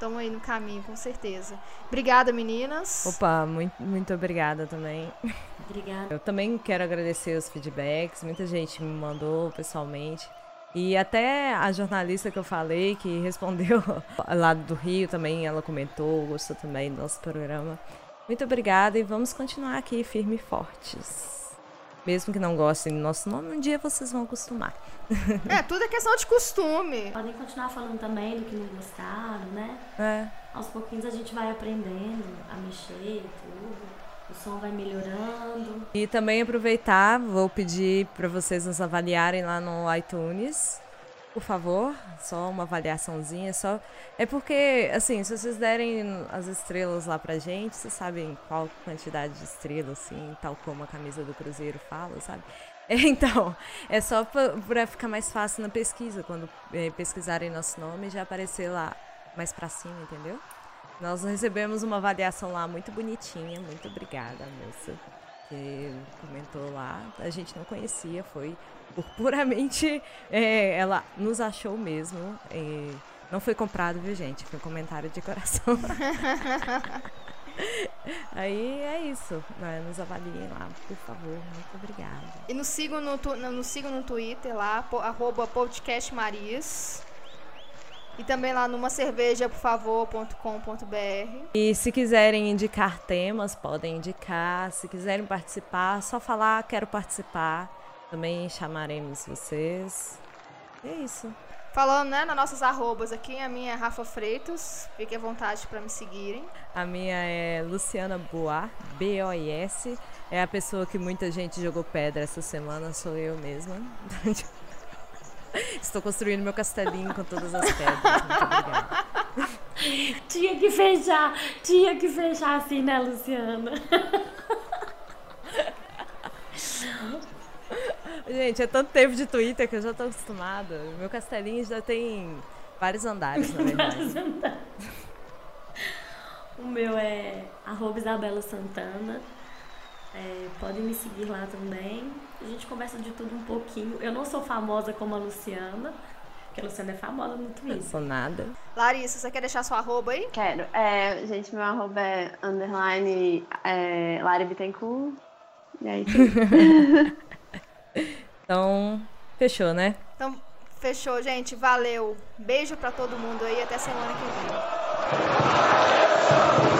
estão aí no caminho, com certeza. Obrigada, meninas. Opa, muito, muito obrigada também. Obrigada. Eu também quero agradecer os feedbacks. Muita gente me mandou pessoalmente. E até a jornalista que eu falei, que respondeu lá do Rio também, ela comentou, gostou também do nosso programa. Muito obrigada e vamos continuar aqui firme e fortes. Mesmo que não gostem do nosso nome, um dia vocês vão acostumar. É, tudo é questão de costume. Podem continuar falando também do que não gostaram, né? É. Aos pouquinhos a gente vai aprendendo a mexer e tudo. O som vai melhorando. E também aproveitar, vou pedir para vocês nos avaliarem lá no iTunes por favor, só uma avaliaçãozinha, só é porque assim, se vocês derem as estrelas lá pra gente, vocês sabem qual quantidade de estrelas, assim, tal como a camisa do Cruzeiro fala, sabe? Então, é só para ficar mais fácil na pesquisa, quando é, pesquisarem nosso nome, já aparecer lá mais pra cima, entendeu? Nós recebemos uma avaliação lá muito bonitinha, muito obrigada, moça, que comentou lá. A gente não conhecia, foi por puramente é, ela nos achou mesmo. É, não foi comprado, viu, gente? Foi um comentário de coração. Aí é isso. Né? Nos avaliem lá, por favor. Muito obrigada. E nos sigam no, nos sigam no Twitter lá, arroba podcastmarias. E também lá numa cerveja, por favor.com.br. E se quiserem indicar temas, podem indicar. Se quiserem participar, só falar quero participar. Também chamaremos vocês. E é isso. Falando, né, nas nossas arrobas aqui, a minha é Rafa Freitas. Fique à vontade para me seguirem. A minha é Luciana Boar, B-O-I-S. É a pessoa que muita gente jogou pedra essa semana, sou eu mesma. Estou construindo meu castelinho com todas as pedras. Muito obrigada. Tinha que fechar, tinha que fechar assim, né, Luciana? Gente, é tanto tempo de Twitter que eu já tô acostumada. Meu castelinho já tem vários andares, na verdade. o meu é arroba Isabela Santana. É, podem me seguir lá também. A gente conversa de tudo um pouquinho. Eu não sou famosa como a Luciana, porque a Luciana é famosa no Twitter. Não sou nada. Larissa, você quer deixar sua arroba aí? Quero. É, gente, meu arroba é underline é, Lari Bittencourt. E aí, Então, fechou, né? Então, fechou, gente. Valeu. Beijo para todo mundo aí. Até semana que vem.